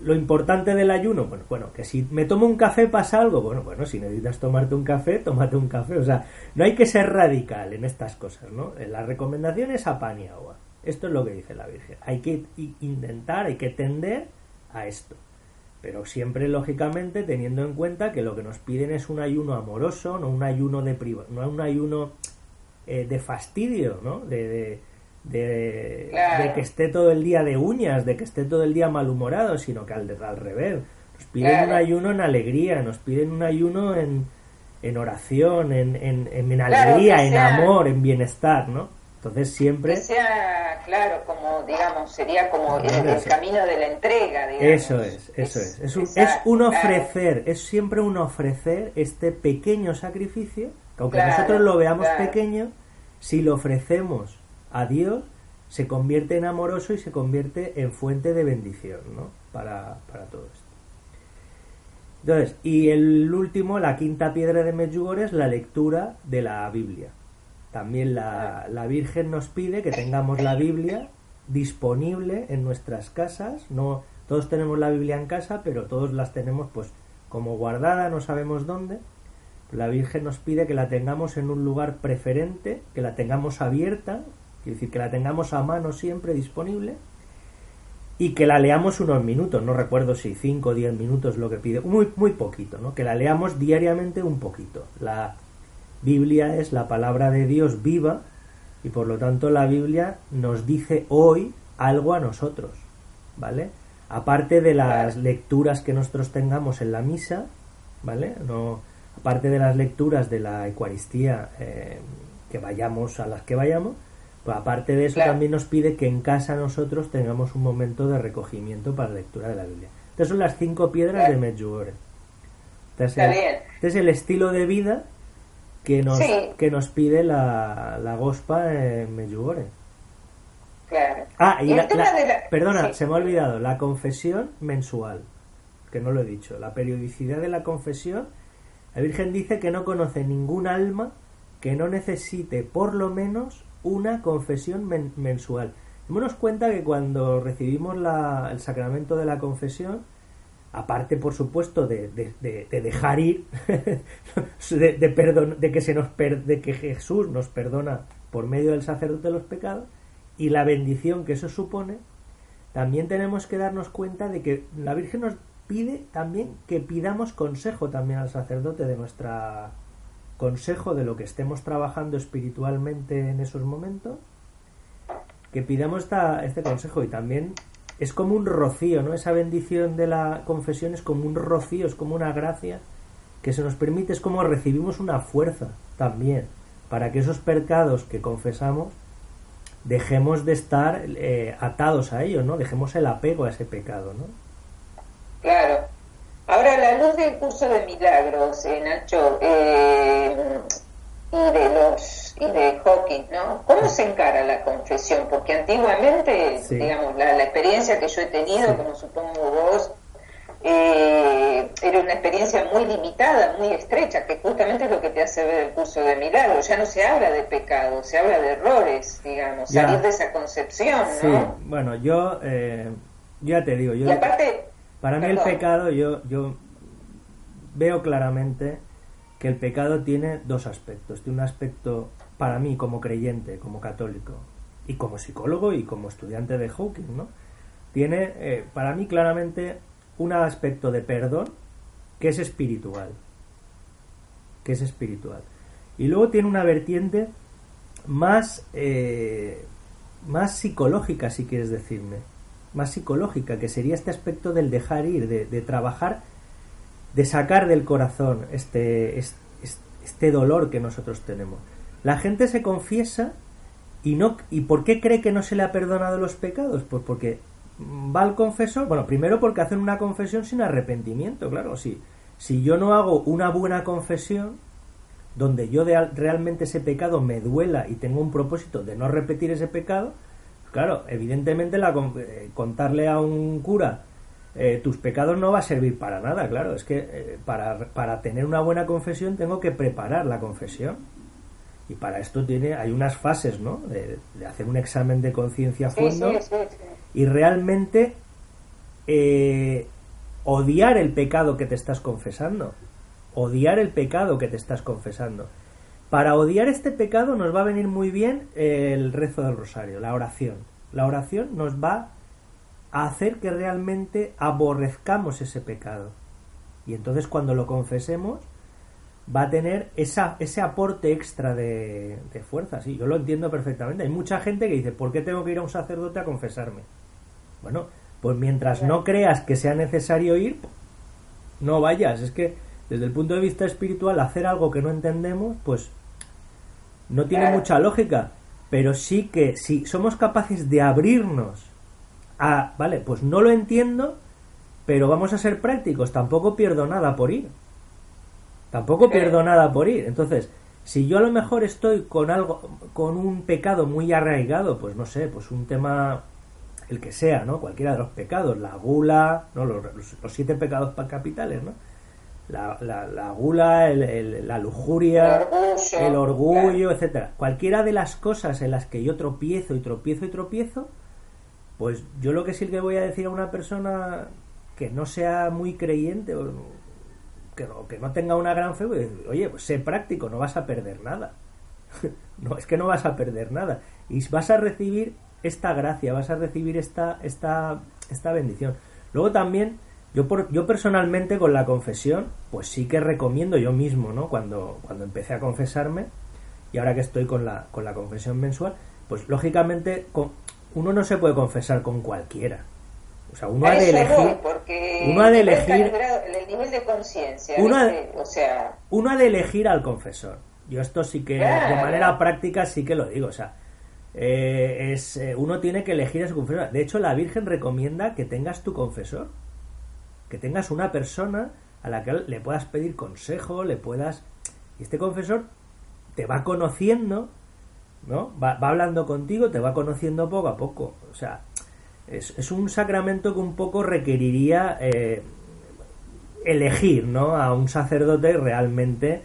Speaker 2: lo importante del ayuno, bueno, bueno, que si me tomo un café pasa algo, bueno, bueno, si necesitas tomarte un café, tómate un café, o sea, no hay que ser radical en estas cosas, ¿no? La recomendación es a pan y agua. Esto es lo que dice la Virgen. Hay que intentar, hay que tender a esto. Pero siempre, lógicamente, teniendo en cuenta que lo que nos piden es un ayuno amoroso, no un ayuno de priva, no un ayuno eh, de fastidio, ¿no? de, de, que esté todo el día de uñas, de que esté todo el día malhumorado, sino que al, al revés. Nos piden un ayuno en alegría, nos piden un ayuno en, en oración, en, en, en alegría, en amor, en bienestar, ¿no? Entonces siempre...
Speaker 1: Que sea, claro, como, digamos, sería como el, camino de la entrega, digamos.
Speaker 2: Eso es, eso es. Es un, es un ofrecer, es siempre un ofrecer este pequeño sacrificio, que aunque nosotros lo veamos pequeño, si lo ofrecemos a Dios, se convierte en amoroso y se convierte en fuente de bendición ¿no? para, para todo esto. Entonces, y el último, la quinta piedra de Medjugorje es la lectura de la Biblia. También la, la Virgen nos pide que tengamos la Biblia disponible en nuestras casas. No todos tenemos la Biblia en casa, pero todos las tenemos pues como guardada, no sabemos dónde. La Virgen nos pide que la tengamos en un lugar preferente, que la tengamos abierta, es decir, que la tengamos a mano siempre disponible y que la leamos unos minutos, no recuerdo si 5 o 10 minutos lo que pide, muy, muy poquito, ¿no? que la leamos diariamente un poquito. La Biblia es la palabra de Dios viva y por lo tanto la Biblia nos dice hoy algo a nosotros, ¿vale? Aparte de las lecturas que nosotros tengamos en la misa, ¿vale? No, aparte de las lecturas de la Eucaristía eh, que vayamos a las que vayamos, pues aparte de eso también nos pide que en casa nosotros tengamos un momento de recogimiento para la lectura de la Biblia. Estas son las cinco piedras de Medjugorje. Este es el estilo de vida que nos, que nos pide la, la Gospa en Medjugorje.
Speaker 1: Claro.
Speaker 2: Ah, y, la, perdona, se me ha olvidado, la confesión mensual, que no lo he dicho, la periodicidad de la confesión, la Virgen dice que no conoce ningún alma que no necesite por lo menos una confesión mensual. Démonos cuenta que cuando recibimos la, el sacramento de la confesión, aparte por supuesto de, dejar ir [LAUGHS] de, perdón, de que se nos de que Jesús nos perdona por medio del sacerdote los pecados y la bendición que eso supone también tenemos que darnos cuenta de que la Virgen nos pide también que pidamos consejo también al sacerdote de nuestra consejo de lo que estemos trabajando espiritualmente en esos momentos que pidamos esta, este consejo y también es como un rocío, ¿no? Esa bendición de la confesión es como un rocío, es como una gracia que se nos permite, es como recibimos una fuerza también para que esos pecados que confesamos dejemos de estar eh, atados a ellos, ¿no? Dejemos el apego a ese pecado, ¿no?
Speaker 1: Claro. Ahora, la luz del curso de milagros, eh, Nacho, eh, y de los y de Hawking, ¿no? ¿Cómo se encara la confesión? Porque antiguamente, digamos, la, experiencia que yo he tenido, como supongo vos, eh, era una experiencia muy limitada, muy estrecha, que justamente es lo que te hace ver el curso de milagros. Ya no se habla de pecado, se habla de errores, digamos, salir de esa concepción, ¿no?
Speaker 2: Sí, bueno, yo eh, ya te digo, yo...
Speaker 1: Y aparte...
Speaker 2: Para mí el pecado, yo, yo veo claramente que el pecado tiene dos aspectos. Tiene un aspecto para mí como creyente, como católico, y como psicólogo y como estudiante de Hawking, ¿no? Tiene eh, para mí claramente un aspecto de perdón que es espiritual. Que es espiritual. Y luego tiene una vertiente más, eh, más psicológica, si quieres decirme. Más psicológica, que sería este aspecto del dejar ir, de, de trabajar de sacar del corazón este, este, dolor que nosotros tenemos. La gente se confiesa y no y ¿por qué cree que no se le ha perdonado los pecados? Pues porque va al confesor, bueno, primero porque hacen una confesión sin arrepentimiento, claro, si si yo no hago una buena confesión donde yo de, realmente ese pecado me duela y tengo un propósito de no repetir ese pecado, claro, evidentemente la, eh, contarle a un cura eh, tus pecados no va a servir para nada, claro. Es que eh, para, para, tener una buena confesión tengo que preparar la confesión. Y para esto tiene, hay unas fases, ¿no? De, hacer un examen de conciencia a fondo y realmente eh, odiar el pecado que te estás confesando. Odiar el pecado que te estás confesando. Para odiar este pecado nos va a venir muy bien el rezo del rosario, la oración. La oración nos va a hacer que realmente aborrezcamos ese pecado. Y entonces cuando lo confesemos va a tener esa, ese aporte extra de, fuerza. Sí, yo lo entiendo perfectamente. Hay mucha gente que dice, ¿por qué tengo que ir a un sacerdote a confesarme? Bueno, pues mientras no creas que sea necesario ir, no vayas. Es que desde el punto de vista espiritual hacer algo que no entendemos, pues no tiene mucha lógica. Pero sí que si somos capaces de abrirnos Ah, vale, pues no lo entiendo, pero vamos a ser prácticos, tampoco pierdo nada por ir. Tampoco pierdo nada por ir. Entonces, si yo a lo mejor estoy con algo, con un pecado muy arraigado, pues no sé, pues un tema, el que sea, ¿no? Cualquiera de los pecados, la gula, ¿no? Los, siete pecados capitales, ¿no? la, la, gula, la lujuria, el orgullo, etcétera. Cualquiera de las cosas en las que yo tropiezo y tropiezo y tropiezo, pues yo lo que sí que voy a decir a una persona que no sea muy creyente o que, que no tenga una gran fe, pues, oye, pues sé práctico, no vas a perder nada. [LAUGHS] no, es que no vas a perder nada. Y vas a recibir esta gracia, vas a recibir esta, esta, esta bendición. Luego también yo, por, yo personalmente con la confesión, pues sí que recomiendo yo mismo, ¿no? Cuando, cuando empecé a confesarme y ahora que estoy con la, con la confesión mensual, pues lógicamente uno no se puede confesar con cualquiera. O sea, uno ha de elegir.
Speaker 1: uno ha de elegir. El, nivel de conciencia.
Speaker 2: Uno, o sea, uno ha de elegir al confesor. Yo esto sí que, de manera práctica, sí que lo digo. O sea, eh, es, eh, uno tiene que elegir a su confesor. De hecho, la Virgen recomienda que tengas tu confesor que tengas una persona a la que le puedas pedir consejo, le puedas... Y este confesor te va conociendo, ¿no? Va, hablando contigo, te va conociendo poco a poco. O sea, es, un sacramento que un poco requeriría eh, elegir, ¿no? A un sacerdote realmente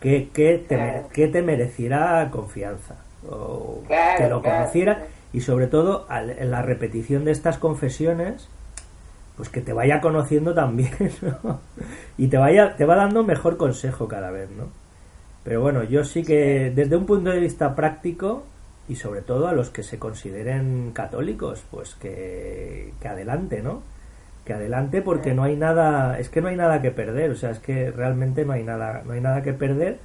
Speaker 2: que, que, te, que te mereciera confianza, o que lo conociera y sobre todo en la repetición de estas confesiones pues que te vaya conociendo también, [LAUGHS] ¿no? Y te vaya, te va dando mejor consejo cada vez, ¿no? Pero bueno, yo sí que desde un punto de vista práctico y sobre todo a los que se consideren católicos, pues que, que adelante, ¿no? Que adelante porque no hay nada, es que no hay nada que perder, o sea, es que realmente no hay nada, no hay nada que perder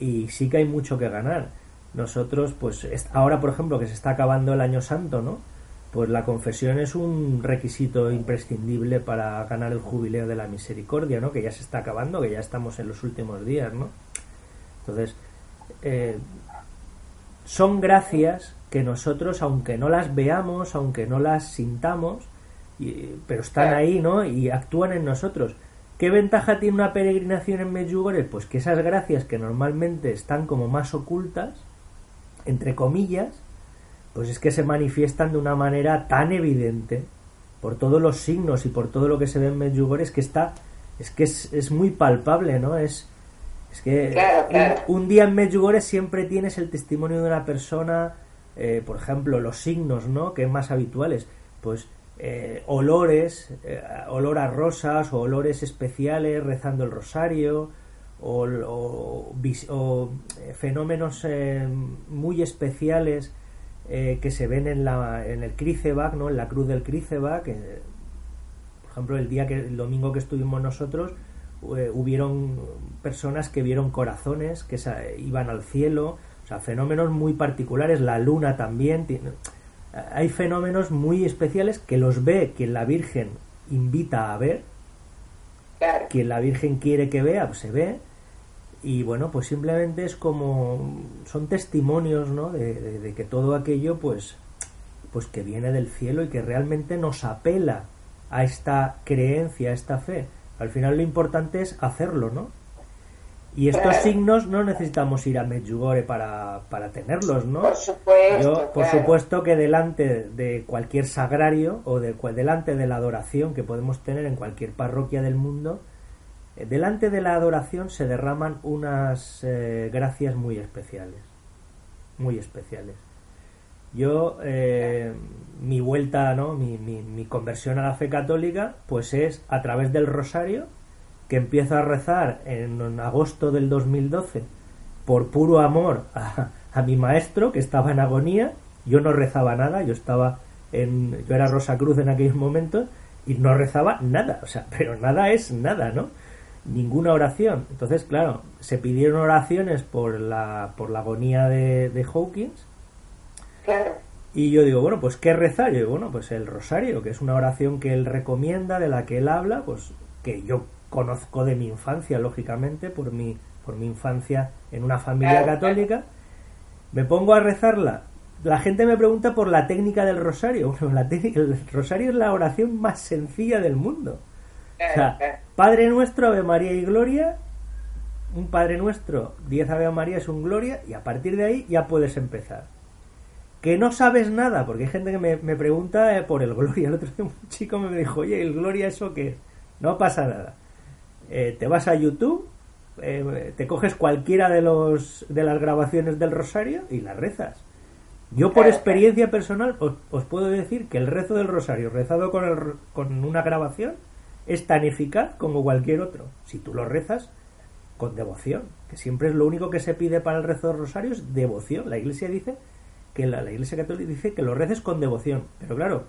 Speaker 2: y sí que hay mucho que ganar. Nosotros, pues ahora por ejemplo que se está acabando el año santo, ¿no? pues la confesión es un requisito imprescindible para ganar el jubileo de la misericordia, ¿no? Que ya se está acabando, que ya estamos en los últimos días, ¿no? Entonces, eh, son gracias que nosotros, aunque no las veamos, aunque no las sintamos, pero están ahí, ¿no? Y actúan en nosotros. ¿Qué ventaja tiene una peregrinación en Medjugorje? Pues que esas gracias que normalmente están como más ocultas, entre comillas, pues es que se manifiestan de una manera tan evidente por todos los signos y por todo lo que se ve en Medjugorje es que está es que es, muy palpable no es es que Un, día en Medjugorje siempre tienes el testimonio de una persona eh, por ejemplo los signos no que es más habituales pues eh, olores eh, olor a rosas o olores especiales rezando el rosario o, o fenómenos muy especiales que se ven en, la, en el Crícebac, ¿no? en la cruz del Crícebac. por ejemplo, el día que el domingo que estuvimos nosotros, eh, hubieron personas que vieron corazones que iban al cielo, o sea, fenómenos muy particulares. La luna también. hay fenómenos muy especiales que los ve quien la Virgen invita a ver, quien la Virgen quiere que vea, pues se ve y bueno pues simplemente es como son testimonios ¿no? de, que todo aquello pues pues que viene del cielo y que realmente nos apela a esta creencia a esta fe al final lo importante es hacerlo no y estos signos no necesitamos ir a Medjugorje para, para tenerlos, ¿no?
Speaker 1: Por supuesto.
Speaker 2: por supuesto que delante de cualquier sagrario o de, delante de la adoración que podemos tener en cualquier parroquia del mundo, eh, delante de la adoración se derraman unas eh, gracias muy especiales, muy especiales. Yo, eh, mi vuelta, ¿no? Mi, mi, conversión a la fe católica, pues es a través del rosario, que empiezo a rezar en agosto del 2012 por puro amor a, mi maestro, que estaba en agonía. Yo no rezaba nada, yo estaba en. Yo era Rosa Cruz en aquellos momentos y no rezaba nada, o sea, [LAUGHS] pero nada es nada, ¿no? ninguna oración. Entonces, claro, se pidieron oraciones por la, por la agonía de, de Hawkins. Y yo digo, bueno, pues ¿qué rezar? Yo digo, bueno, pues el rosario, que es una oración que él recomienda, de la que él habla, pues que yo conozco de mi infancia, lógicamente, por mi, por mi infancia en una familia católica. Me pongo a rezarla. La gente me pregunta por la técnica del rosario. [LAUGHS] Bueno, la el rosario es la oración más sencilla del mundo. Padre nuestro, Ave María y Gloria, un Padre nuestro, 10 Ave María es un Gloria, y a partir de ahí ya puedes empezar. Que no sabes nada, porque hay gente que me, pregunta eh, por el Gloria. [LAUGHS] El otro día un chico me dijo, oye, ¿el Gloria eso qué es? No pasa nada. eh, te vas a YouTube, eh, te coges cualquiera de, los, de las grabaciones del rosario y las rezas. Yo por experiencia personal os, puedo decir que el rezo del rosario rezado con, el, con una grabación es tan eficaz como cualquier otro. Si tú lo rezas con devoción, que siempre es lo único que se pide para el rezo del rosario es devoción. La iglesia dice que la, iglesia católica dice que lo reces con devoción. Pero claro,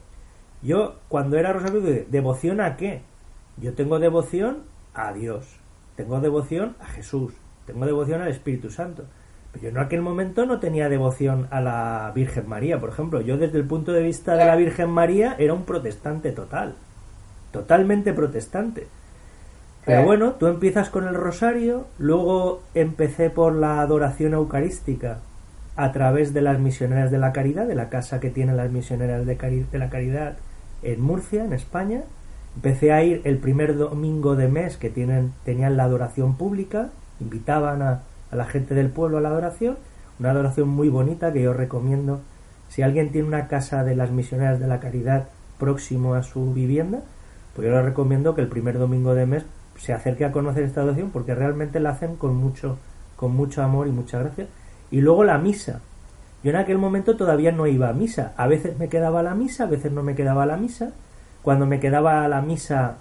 Speaker 2: yo cuando era rosario, ¿devoción a qué? Yo tengo devoción a Dios, tengo devoción a Jesús, tengo devoción al Espíritu Santo. Pero yo en aquel momento no tenía devoción a la Virgen María, por ejemplo. Yo desde el punto de vista de la Virgen María era un protestante total, totalmente protestante. Pero bueno, tú empiezas con el rosario, luego empecé por la adoración eucarística a través de las misioneras de la caridad, de la casa que tienen las misioneras de, la caridad en Murcia, en España, Empecé a ir el primer domingo de mes que tienen, tenían la adoración pública, invitaban a, la gente del pueblo a la adoración, una adoración muy bonita que yo recomiendo. Si alguien tiene una casa de las misioneras de la caridad próximo a su vivienda, pues yo le recomiendo que el primer domingo de mes se acerque a conocer esta adoración porque realmente la hacen con mucho, con mucho amor y mucha gracia. Y luego la misa. Yo en aquel momento todavía no iba a misa. A veces me quedaba la misa, a veces no me quedaba la misa cuando me quedaba a la misa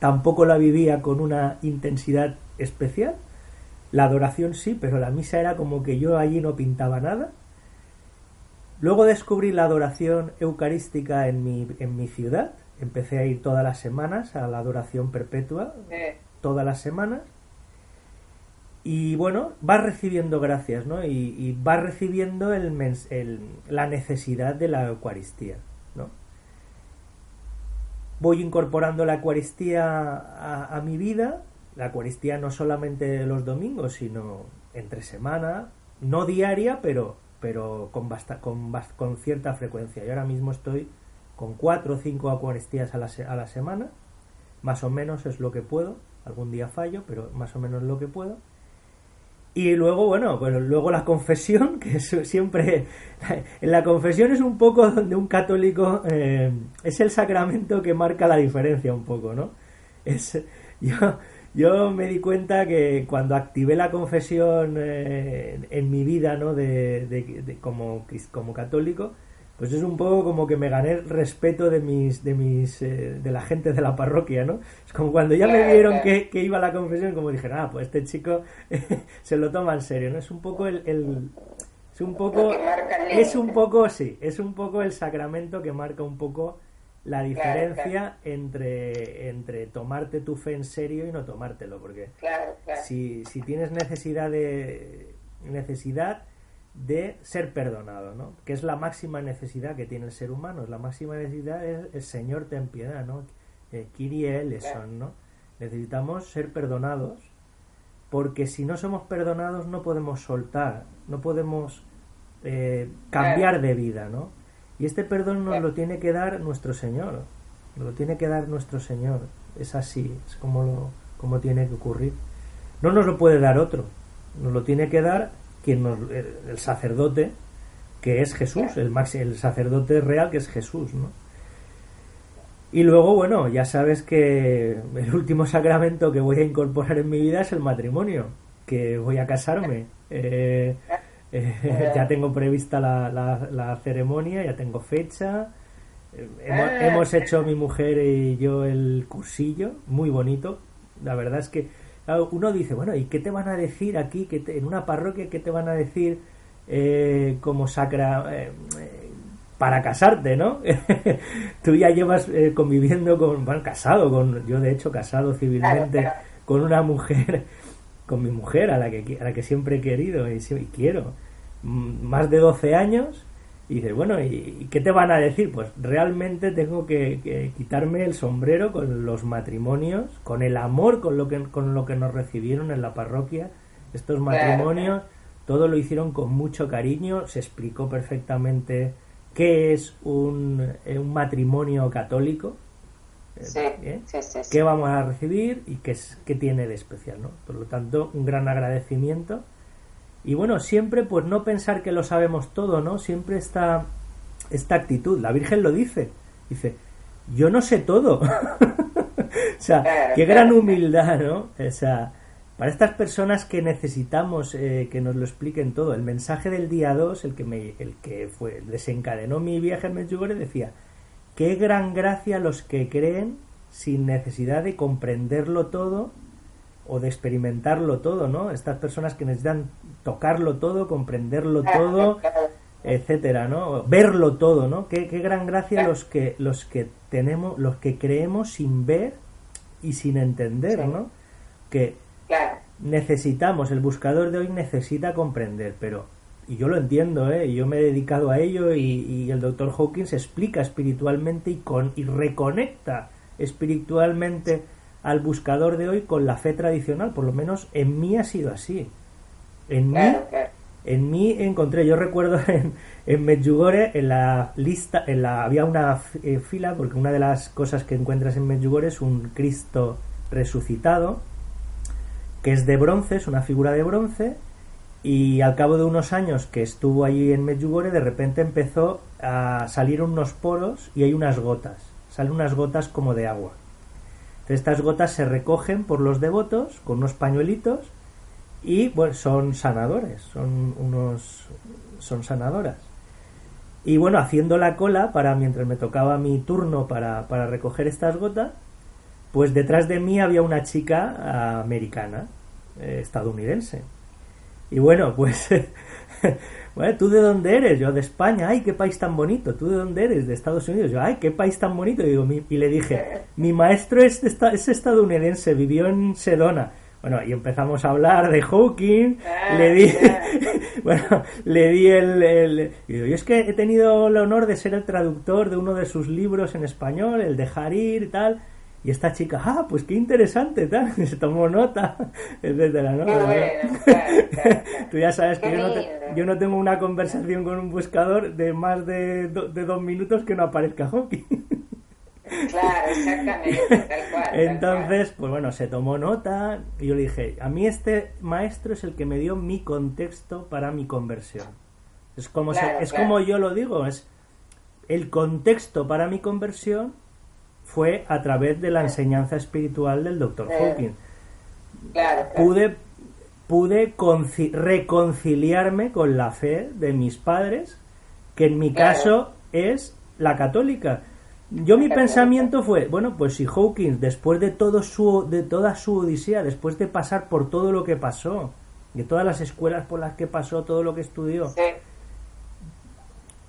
Speaker 2: tampoco la vivía con una intensidad especial. La adoración sí, pero la misa era como que yo allí no pintaba nada. Luego descubrí la adoración eucarística en mi, en mi ciudad. Empecé a ir todas las semanas a la adoración perpetua, todas las semanas. Y bueno, vas recibiendo gracias, ¿no? Y, vas recibiendo el, el, la necesidad de la Eucaristía voy incorporando la Eucaristía a, mi vida, la Eucaristía no solamente los domingos, sino entre semana, no diaria, pero, pero con, con, con, cierta frecuencia. Yo ahora mismo estoy con cuatro o cinco Eucaristías a la, a la semana, más o menos es lo que puedo, algún día fallo, pero más o menos lo que puedo. Y luego, bueno, pues luego la confesión, [LAUGHS] que es siempre. La confesión es un poco donde un católico. Eh, es el sacramento que marca la diferencia, un poco, ¿no? Es, yo, yo me di cuenta que cuando activé la confesión eh, en mi vida, ¿no? De, de, como, como católico, pues es un poco como que me gané el respeto de mis de mis eh, de la gente de la parroquia no es como cuando ya me vieron que, iba a la confesión como dijeron ah pues este chico [LAUGHS] se lo toma en serio no es un poco el, es un poco es un poco sí es un poco el sacramento que marca un poco la diferencia entre entre tomarte tu fe en serio y no tomártelo porque si si tienes necesidad de necesidad de ser perdonado, ¿no? Que es la máxima necesidad que tiene el ser humano. La máxima necesidad es el Señor ten piedad, ¿no? Eh, ¿no? Necesitamos ser perdonados porque si no somos perdonados no podemos soltar, no podemos eh, cambiar de vida, ¿no? Y este perdón nos lo tiene que dar nuestro Señor, nos lo tiene que dar nuestro Señor. Es así, es como, lo, como tiene que ocurrir. No nos lo puede dar otro, nos lo tiene que dar quien el, sacerdote que es Jesús, el, el sacerdote real que es Jesús, ¿no? Y luego, bueno, ya sabes que el último [LAUGHS] sacramento que voy a incorporar en mi vida es el matrimonio, que voy a casarme. Eh, eh, ya tengo prevista la, la, ceremonia, ya tengo fecha. Eh, hemos, hemos, hecho mi mujer y yo el cursillo, muy bonito. La verdad es que uno dice, bueno, ¿y qué te van a decir aquí que en una parroquia? ¿Qué te van a decir eh, como sacra eh, para casarte, no? [LAUGHS] Tú ya llevas eh, conviviendo con, bueno, casado, con, yo de hecho casado civilmente con una mujer, [LAUGHS] con mi mujer a la que, a la que siempre he querido y, y quiero, más de 12 años y dices, bueno, ¿y qué te van a decir? Pues realmente tengo que, quitarme el sombrero con los matrimonios, con el amor con lo que, con lo que nos recibieron en la parroquia. Estos matrimonios, todo lo hicieron con mucho cariño, se explicó perfectamente qué es un, eh, un matrimonio católico,
Speaker 1: ¿eh?
Speaker 2: qué vamos a recibir y qué, es, qué tiene de especial. ¿no? Por lo tanto, un gran agradecimiento y bueno, siempre pues no pensar que lo sabemos todo, ¿no? Siempre esta, esta actitud. La Virgen lo dice. Dice, yo no sé todo. [LAUGHS] o sea, qué gran humildad, ¿no? O sea, para estas personas que necesitamos eh, que nos lo expliquen todo, el mensaje del día 2, el que, me, el que fue, desencadenó mi viaje en Medjugorje, decía, qué gran gracia los que creen sin necesidad de comprenderlo todo o de experimentarlo todo, ¿no? Estas personas que necesitan tocarlo todo, comprenderlo todo, etcétera, ¿no? Verlo todo, ¿no? Qué, qué gran gracia los que los que tenemos, los que creemos sin ver y sin entender, ¿no? Que necesitamos, el buscador de hoy necesita comprender, pero y yo lo entiendo, ¿eh? yo me he dedicado a ello y, y el doctor Hawkins explica espiritualmente y con y reconecta espiritualmente al buscador de hoy con la fe tradicional, por lo menos en mí ha sido así. En mí, en mí encontré, yo recuerdo [LAUGHS] en, en Medjugorje, en la lista, en la, había una eh, fila, porque una de las cosas que encuentras en Medjugorje es un Cristo resucitado, que es de bronce, es una figura de bronce, y al cabo de unos años que estuvo allí en Medjugorje, de repente empezó a salir unos poros y hay unas gotas, salen unas gotas como de agua estas gotas se recogen por los devotos con unos pañuelitos y bueno, son sanadores, son unos son sanadoras. Y bueno, haciendo la cola para mientras me tocaba mi turno para, para recoger estas gotas, pues detrás de mí había una chica americana, eh, estadounidense. Y bueno, pues [LAUGHS] Bueno, ¿tú de dónde eres? Yo de España, ay, qué país tan bonito. ¿Tú de dónde eres? De Estados Unidos. Yo, ay, qué país tan bonito. Y, le dije, mi maestro es, es estadounidense, vivió en Sedona. Bueno, y empezamos a hablar de Hawking, le di, [LAUGHS] bueno, le di el, yo es que he tenido el honor de ser el traductor de uno de sus libros en español, el de Jarir y tal, y esta chica, ah, pues qué interesante, tal, [LAUGHS] se tomó nota, [LAUGHS] etcétera, ¿no? [LAUGHS] Tú ya sabes que yo no, tengo una conversación con un buscador de más de, de dos minutos que no aparezca hockey.
Speaker 1: Claro, exactamente, tal cual.
Speaker 2: Entonces, pues bueno, se tomó nota y yo le dije, a mí este maestro es el que me dio mi contexto para mi conversión. Es como, es como yo lo digo, es el contexto para mi conversión fue a través de la enseñanza espiritual del Dr. Hawking. Pude, pude reconciliarme con la fe de mis padres, que en mi caso es la católica. Yo mi pensamiento fue, bueno, pues si Hawking, después de todo su de toda su odisea, después de pasar por todo lo que pasó, de todas las escuelas por las que pasó, todo lo que estudió,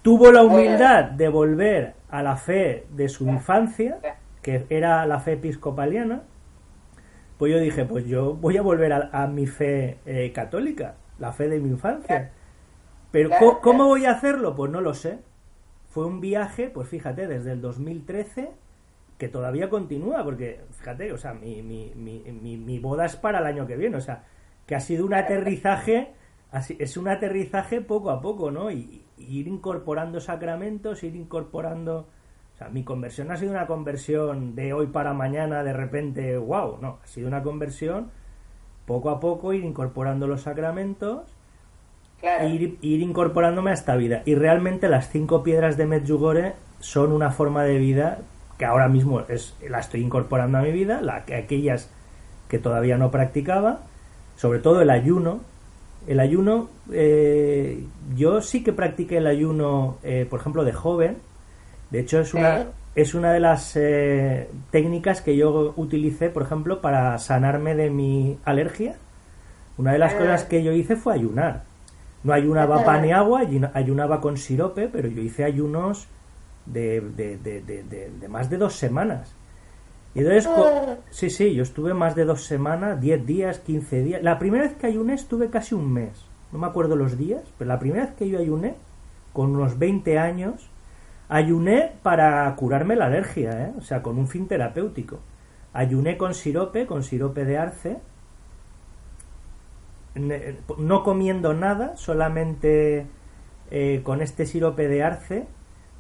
Speaker 2: tuvo la humildad de volver a la fe de su infancia, que era la fe episcopaliana, pues yo dije, pues yo voy a volver a, mi fe eh, católica, la fe de mi infancia. Pero ¿cómo, voy a hacerlo? Pues no lo sé. Fue un viaje, pues fíjate, desde el 2013 que todavía continúa, porque fíjate, o sea, mi, mi, mi, mi, boda es para el año que viene, o sea, que ha sido un aterrizaje, es un aterrizaje poco a poco, ¿no? y ir incorporando sacramentos, ir incorporando o sea, mi conversión ha sido una conversión de hoy para mañana, de repente, wow, no, ha sido una conversión poco a poco, ir incorporando los sacramentos, ir, ir, incorporándome a esta vida. Y realmente las cinco piedras de Medjugorje son una forma de vida que ahora mismo es, la estoy incorporando a mi vida, la, aquellas que todavía no practicaba, sobre todo el ayuno. El ayuno, eh, yo sí que practiqué el ayuno, eh, por ejemplo, de joven, de hecho, es una, es una de las eh, técnicas que yo utilicé, por ejemplo, para sanarme de mi alergia. Una de las ah. cosas que yo hice fue ayunar. No ayunaba pan ni agua, ayunaba con sirope, pero yo hice ayunos de, de, de, de más de dos semanas. Y entonces, ah. sí, sí, yo estuve más de dos semanas, diez días, quince días. La primera vez que ayuné estuve casi un mes. No me acuerdo los días, pero la primera vez que yo ayuné, con unos 20 años, Ayuné para curarme la alergia, ¿eh? o sea, con un fin terapéutico. Ayuné con sirope, con sirope de arce, no comiendo nada, solamente eh, con este sirope de arce.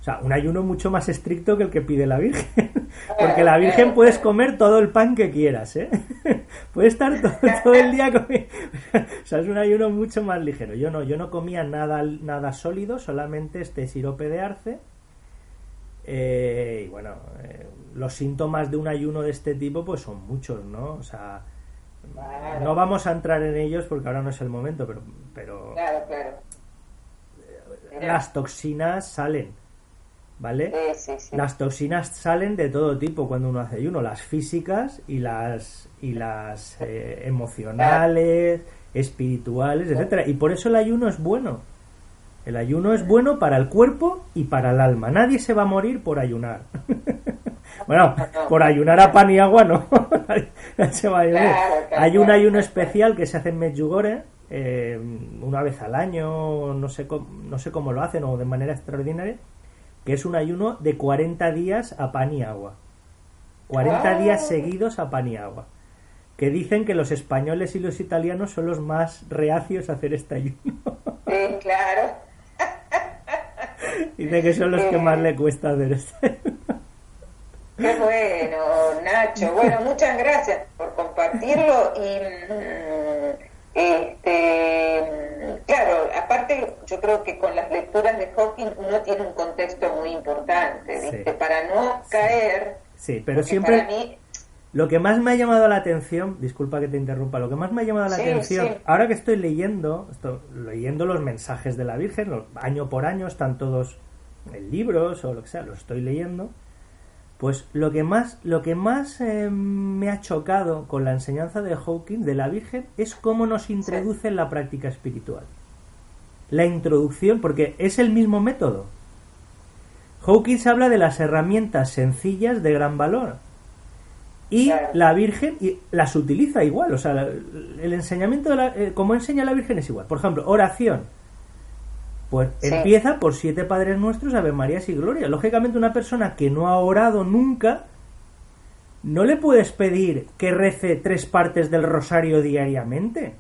Speaker 2: O sea, un ayuno mucho más estricto que el que pide la Virgen. [LAUGHS] Porque la Virgen puedes comer todo el pan que quieras, ¿eh? [LAUGHS] puedes estar todo, el día comiendo. [LAUGHS] o sea, es un ayuno mucho más ligero. Yo no, yo no comía nada, nada sólido, solamente este sirope de arce Eh, y bueno, eh, los síntomas de un ayuno de este tipo pues son muchos, ¿no? O sea, no vamos a entrar en ellos porque ahora no es el momento, pero, pero
Speaker 1: claro, claro.
Speaker 2: las toxinas salen, ¿vale? Las toxinas salen de todo tipo cuando uno hace ayuno, las físicas y las y las eh, emocionales, espirituales, etcétera. Y por eso el ayuno es bueno. El ayuno es bueno para el cuerpo y para el alma. Nadie se va a morir por ayunar. [LAUGHS] bueno, por ayunar a pan y agua no. [LAUGHS] se va a Hay un ayuno especial que se hace en Medjugorje eh, una vez al año, no sé, cómo, no sé cómo lo hacen o de manera extraordinaria, que es un ayuno de 40 días a pan y agua. 40 ah. días seguidos a pan y agua. Que dicen que los españoles y los italianos son los más reacios a hacer este ayuno.
Speaker 1: Sí, claro. [LAUGHS]
Speaker 2: Dice que son los que más le cuesta ver este.
Speaker 1: Qué bueno, Nacho. Bueno, muchas gracias por compartirlo y mm, este claro, aparte yo creo que con las lecturas de Hawking uno tiene un contexto muy importante, Para no caer.
Speaker 2: Sí, pero siempre lo que más me ha llamado la atención, disculpa que te interrumpa, lo que más me ha llamado la atención, ahora que estoy leyendo, estoy leyendo los mensajes de la Virgen, los, año por año están todos en libros o lo que sea, los estoy leyendo, pues lo que más, lo que más eh, me ha chocado con la enseñanza de Hawking, de la Virgen, es cómo nos introduce en la práctica espiritual. La introducción, porque es el mismo método. Hawkins habla de las herramientas sencillas de gran valor y la Virgen las utiliza igual, o sea, el enseñamiento, de la, eh, como enseña la Virgen es igual. Por ejemplo, oración. Pues empieza por siete Padres Nuestros, Ave Marías y Gloria. Lógicamente una persona que no ha orado nunca, no le puedes pedir que rece tres partes del rosario diariamente.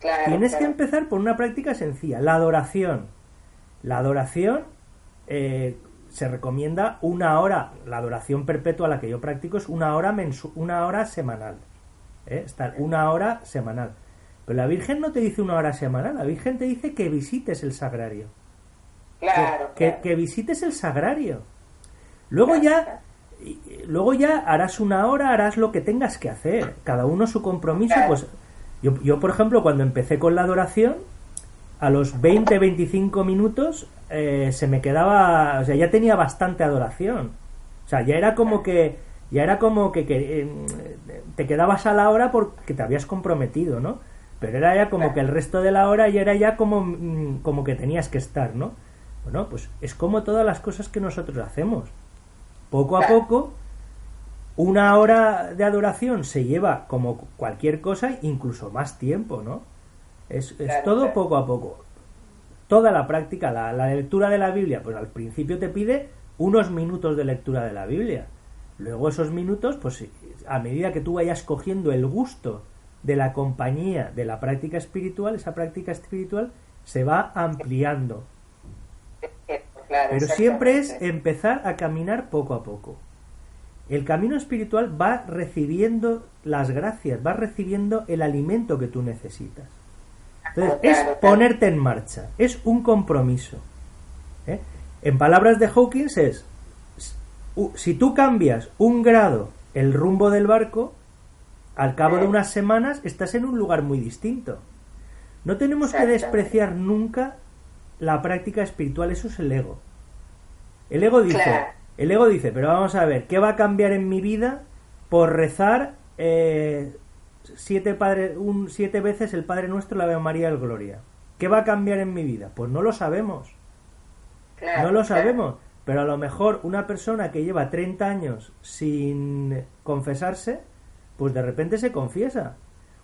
Speaker 2: Tienes que empezar por una práctica sencilla, la adoración. La adoración, eh, se recomienda una hora, la duración perpetua a la que yo practico es una hora, mensu una hora semanal. ¿eh? Estar una hora semanal. Pero la Virgen no te dice una hora semanal, la Virgen te dice que visites el sagrario.
Speaker 1: Claro,
Speaker 2: que, visites el sagrario. Luego ya luego ya harás una hora, harás lo que tengas que hacer. Cada uno su compromiso. Pues yo, yo, por ejemplo, cuando empecé con la adoración, a los 20, 25 minutos eh, se me quedaba, o sea, ya tenía bastante adoración. O sea, ya era como que, ya era como que, eh, te quedabas a la hora porque te habías comprometido, ¿no? Pero era ya como que el resto de la hora ya era ya como, mm, como que tenías que estar, ¿no? Bueno, pues es como todas las cosas que nosotros hacemos. Poco a poco, una hora de adoración se lleva como cualquier cosa, incluso más tiempo, ¿no? Es, es todo poco a poco toda la práctica, la, lectura de la Biblia, pues al principio te pide unos minutos de lectura de la Biblia. Luego esos minutos, pues a medida que tú vayas cogiendo el gusto de la compañía de la práctica espiritual, esa práctica espiritual se va ampliando. Pero siempre es empezar a caminar poco a poco. El camino espiritual va recibiendo las gracias, va recibiendo el alimento que tú necesitas es ponerte en marcha, es un compromiso. ¿eh? En palabras de Hawkins es, si tú cambias un grado el rumbo del barco, al cabo de unas semanas estás en un lugar muy distinto. No tenemos que despreciar nunca la práctica espiritual, eso es el ego. El ego dice, el ego dice, pero vamos a ver, ¿qué va a cambiar en mi vida por rezar eh, siete, padre, un, siete veces el Padre Nuestro, la Ave María, el Gloria. ¿Qué va a cambiar en mi vida? Pues no lo sabemos. no lo sabemos. Pero a lo mejor una persona que lleva 30 años sin confesarse, pues de repente se confiesa.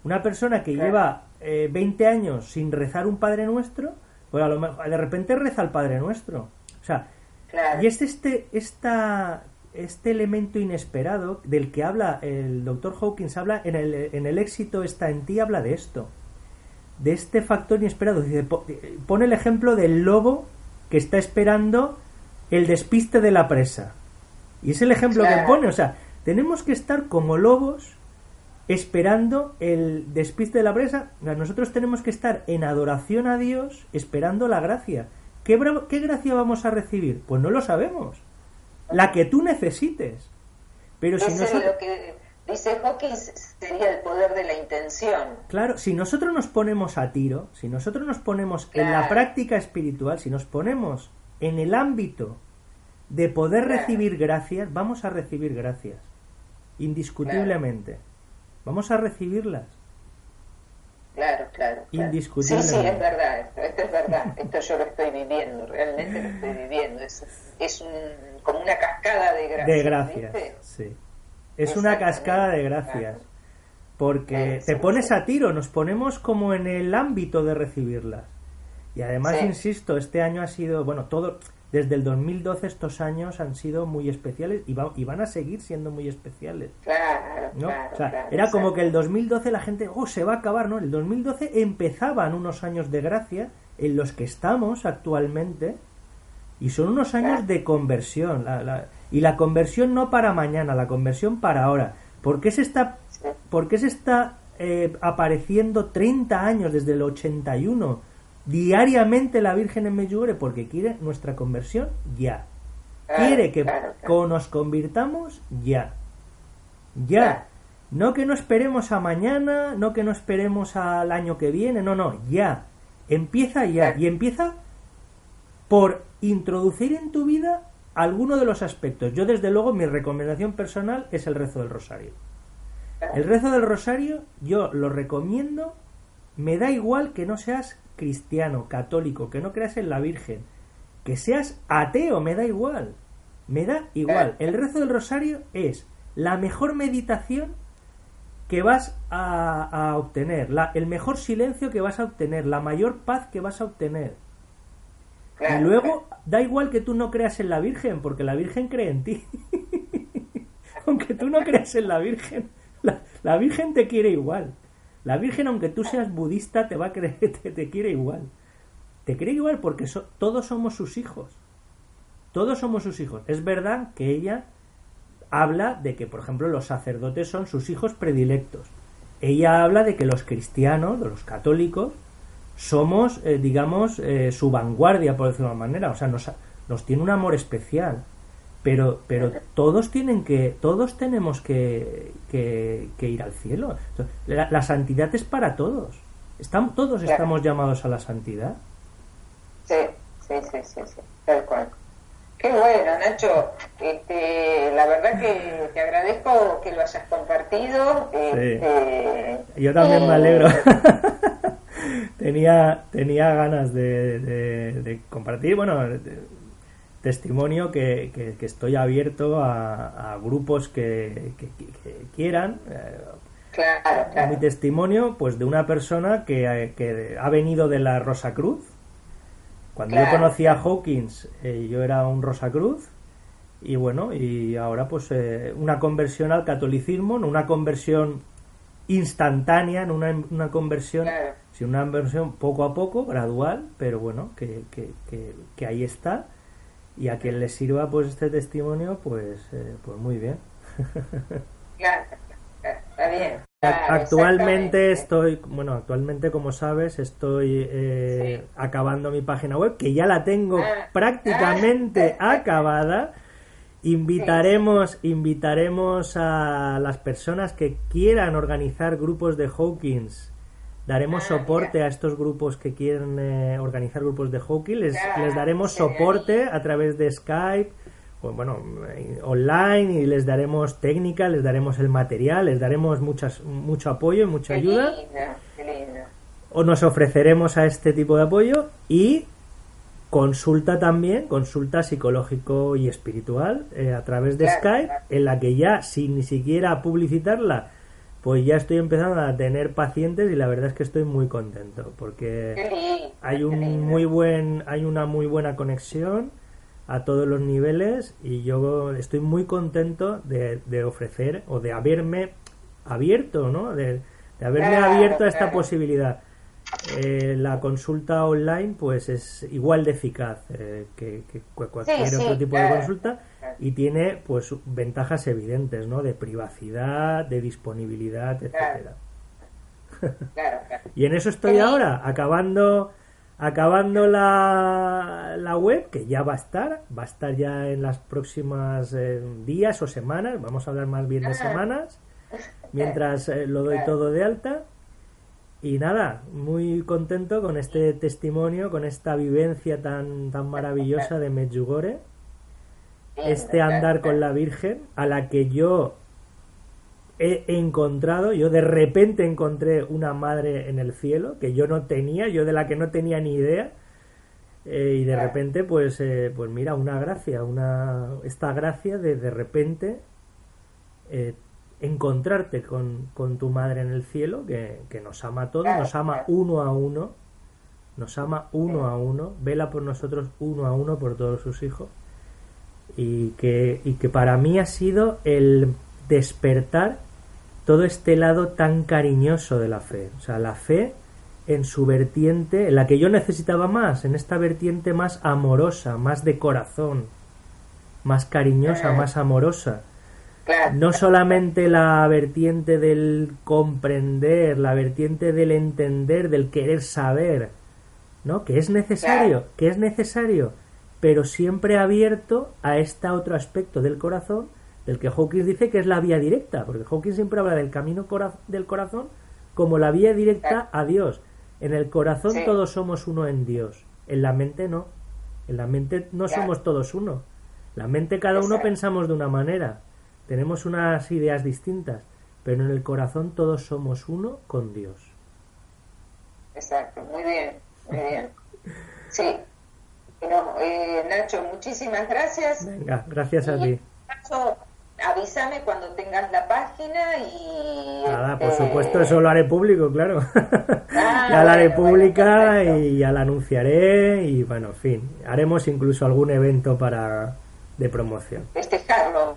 Speaker 2: Una persona que lleva eh, 20 años sin rezar un Padre Nuestro, pues a lo mejor de repente reza el Padre Nuestro. O sea, y es este, esta este elemento inesperado del que habla el doctor Hawkins, habla en el, en el éxito está en ti, habla de esto, de este factor inesperado. Dice, pone el ejemplo del lobo que está esperando el despiste de la presa. Y es el ejemplo que pone, o sea, tenemos que estar como lobos esperando el despiste de la presa. Nosotros tenemos que estar en adoración a Dios esperando la gracia. ¿Qué, ¿Qué gracia vamos a recibir? Pues no lo sabemos la que tú necesites. Pero si nosotros...
Speaker 1: lo que dice Hawkins sería el poder de la intención.
Speaker 2: Claro, si nosotros nos ponemos a tiro, si nosotros nos ponemos en la práctica espiritual, si nos ponemos en el ámbito de poder recibir gracias, vamos a recibir gracias, indiscutiblemente. Vamos a recibirlas.
Speaker 1: Claro, claro.
Speaker 2: Indiscutiblemente.
Speaker 1: Sí, sí, es verdad, esto, es verdad, esto yo lo estoy viviendo, realmente lo estoy viviendo, es, es un, como una cascada de gracias.
Speaker 2: De gracias, sí. Es una cascada de gracias. Porque te pones a tiro, nos ponemos como en el ámbito de recibirlas. Y además, insisto, este año ha sido, bueno, todo, desde el 2012 estos años han sido muy especiales y, y van a seguir siendo muy especiales.
Speaker 1: Claro,
Speaker 2: ¿no? o sea, era como que el 2012 la gente, oh, se va a acabar, ¿no? El 2012 empezaban unos años de gracia en los que estamos actualmente y son unos años de conversión. y la conversión no para mañana, la conversión para ahora. ¿Por qué se está, por qué se está eh, apareciendo 30 años desde el 81? Diariamente la Virgen en Medjugorje porque quiere nuestra conversión ya. Quiere que nos convirtamos ya. Ya. No que no esperemos a mañana, no que no esperemos al año que viene, no, no, ya. Empieza ya. Y empieza por introducir en tu vida alguno de los aspectos. Yo desde luego mi recomendación personal es el rezo del rosario. El rezo del rosario yo lo recomiendo, me da igual que no seas cristiano, católico, que no creas en la Virgen, que seas ateo, me da igual. Me da igual. El rezo del rosario es la mejor meditación que vas a, obtener, la, el mejor silencio que vas a obtener, la mayor paz que vas a obtener. y luego, da igual que tú no creas en la Virgen, porque la Virgen cree en ti. [LAUGHS] Aunque tú no creas en la Virgen, la Virgen te quiere igual. La Virgen, aunque tú seas budista, te va a creer, [LAUGHS] te, te quiere igual. Te quiere igual porque todos somos sus hijos. Todos somos sus hijos. Es verdad que ella habla de que, por ejemplo, los sacerdotes son sus hijos predilectos. Ella habla de que los cristianos, los católicos, somos, eh, digamos, eh, su vanguardia, por decirlo de una manera. O sea, nos, nos tiene un amor especial pero pero todos tienen que todos tenemos que, que, ir al cielo. La, santidad es para todos. Estamos todos estamos llamados a la santidad.
Speaker 1: Sí sí sí sí, sí tal cual. Qué bueno Nacho. Este, la verdad que te agradezco que lo hayas compartido. Este,
Speaker 2: yo también me alegro. [LAUGHS] tenía tenía ganas de, de, compartir. Bueno testimonio que, que, estoy abierto a, grupos que, quieran. Eh,
Speaker 1: claro,
Speaker 2: Mi testimonio, pues de una persona que, ha venido de la Rosa Cruz. Cuando yo conocí a Hawkins, eh, yo era un Rosa Cruz. Y bueno, y ahora pues eh, una conversión al catolicismo, no una conversión instantánea, no una, una conversión, sino una conversión poco a poco, gradual, pero bueno, que, que, que ahí está y a quien le sirva pues este testimonio pues eh, pues muy bien
Speaker 1: está bien
Speaker 2: actualmente estoy bueno actualmente como sabes estoy eh, acabando mi página web que ya la tengo ah. prácticamente ah. [LAUGHS] acabada invitaremos invitaremos a las personas que quieran organizar grupos de Hawkins Daremos soporte a estos grupos que quieren eh, organizar grupos de hockey, les, les daremos soporte a través de Skype, bueno, eh, online y les daremos técnica, les daremos el material, les daremos muchas, mucho apoyo y mucha ayuda. O nos ofreceremos a este tipo de apoyo y consulta también, consulta psicológico y espiritual eh, a través de Skype, en la que ya sin ni siquiera publicitarla pues ya estoy empezando a tener pacientes y la verdad es que estoy muy contento porque hay un muy buen hay una muy buena conexión a todos los niveles y yo estoy muy contento de, ofrecer o de haberme abierto no de, haberme abierto a esta posibilidad eh, la consulta online pues es igual de eficaz eh, que, cualquier otro tipo de consulta y tiene pues ventajas evidentes, ¿no? De privacidad, de disponibilidad, etcétera. [LAUGHS] y en eso estoy ahora, acabando acabando la, la web, que ya va a estar, va a estar ya en las próximas eh, días o semanas, vamos a hablar más bien de
Speaker 1: Ah.
Speaker 2: semanas, [LAUGHS] mientras eh, lo doy todo de alta. Y nada, muy contento con este testimonio, con esta vivencia tan, tan maravillosa de Medjugorje, este andar con la Virgen, a la que yo he encontrado, yo de repente encontré una madre en el cielo que yo no tenía, yo de la que no tenía ni idea, eh, y de repente pues eh, pues mira una gracia, una esta gracia de de repente eh, encontrarte con, con tu madre en el cielo que, que nos ama a todos, nos ama uno a uno, nos ama uno a uno, vela por nosotros uno a uno por todos sus hijos y que, y que para mí ha sido el despertar todo este lado tan cariñoso de la fe. O sea, la fe en su vertiente, en la que yo necesitaba más, en esta vertiente más amorosa, más de corazón, más cariñosa, más amorosa.
Speaker 1: Claro.
Speaker 2: No solamente la vertiente del comprender, la vertiente del entender, del querer saber, ¿no? Que es necesario,
Speaker 1: Claro.
Speaker 2: que es necesario, pero siempre abierto a este otro aspecto del corazón, del que Hawkins dice que es la vía directa, porque Hawkins siempre habla del camino cora- del corazón como la vía directa a Dios. En el corazón
Speaker 1: Sí.
Speaker 2: todos somos uno en Dios, en la mente no. En la mente no
Speaker 1: Claro.
Speaker 2: somos todos uno. La mente cada uno
Speaker 1: Exacto.
Speaker 2: pensamos de una manera, tenemos unas ideas distintas, pero en el corazón todos somos uno con Dios.
Speaker 1: Exacto, muy bien, muy bien. Sí. Bueno, eh, Nacho, muchísimas gracias.
Speaker 2: Venga, gracias a ti.
Speaker 1: Nacho, avísame cuando tengas la página y...
Speaker 2: Nada, por
Speaker 1: este,
Speaker 2: supuesto, eso lo haré público, claro.
Speaker 1: Ah, [LAUGHS]
Speaker 2: ya la haré
Speaker 1: bueno, bueno,
Speaker 2: pública
Speaker 1: perfecto.
Speaker 2: y ya la anunciaré y bueno, en fin, haremos incluso algún evento para de promoción.
Speaker 1: Festejarlo.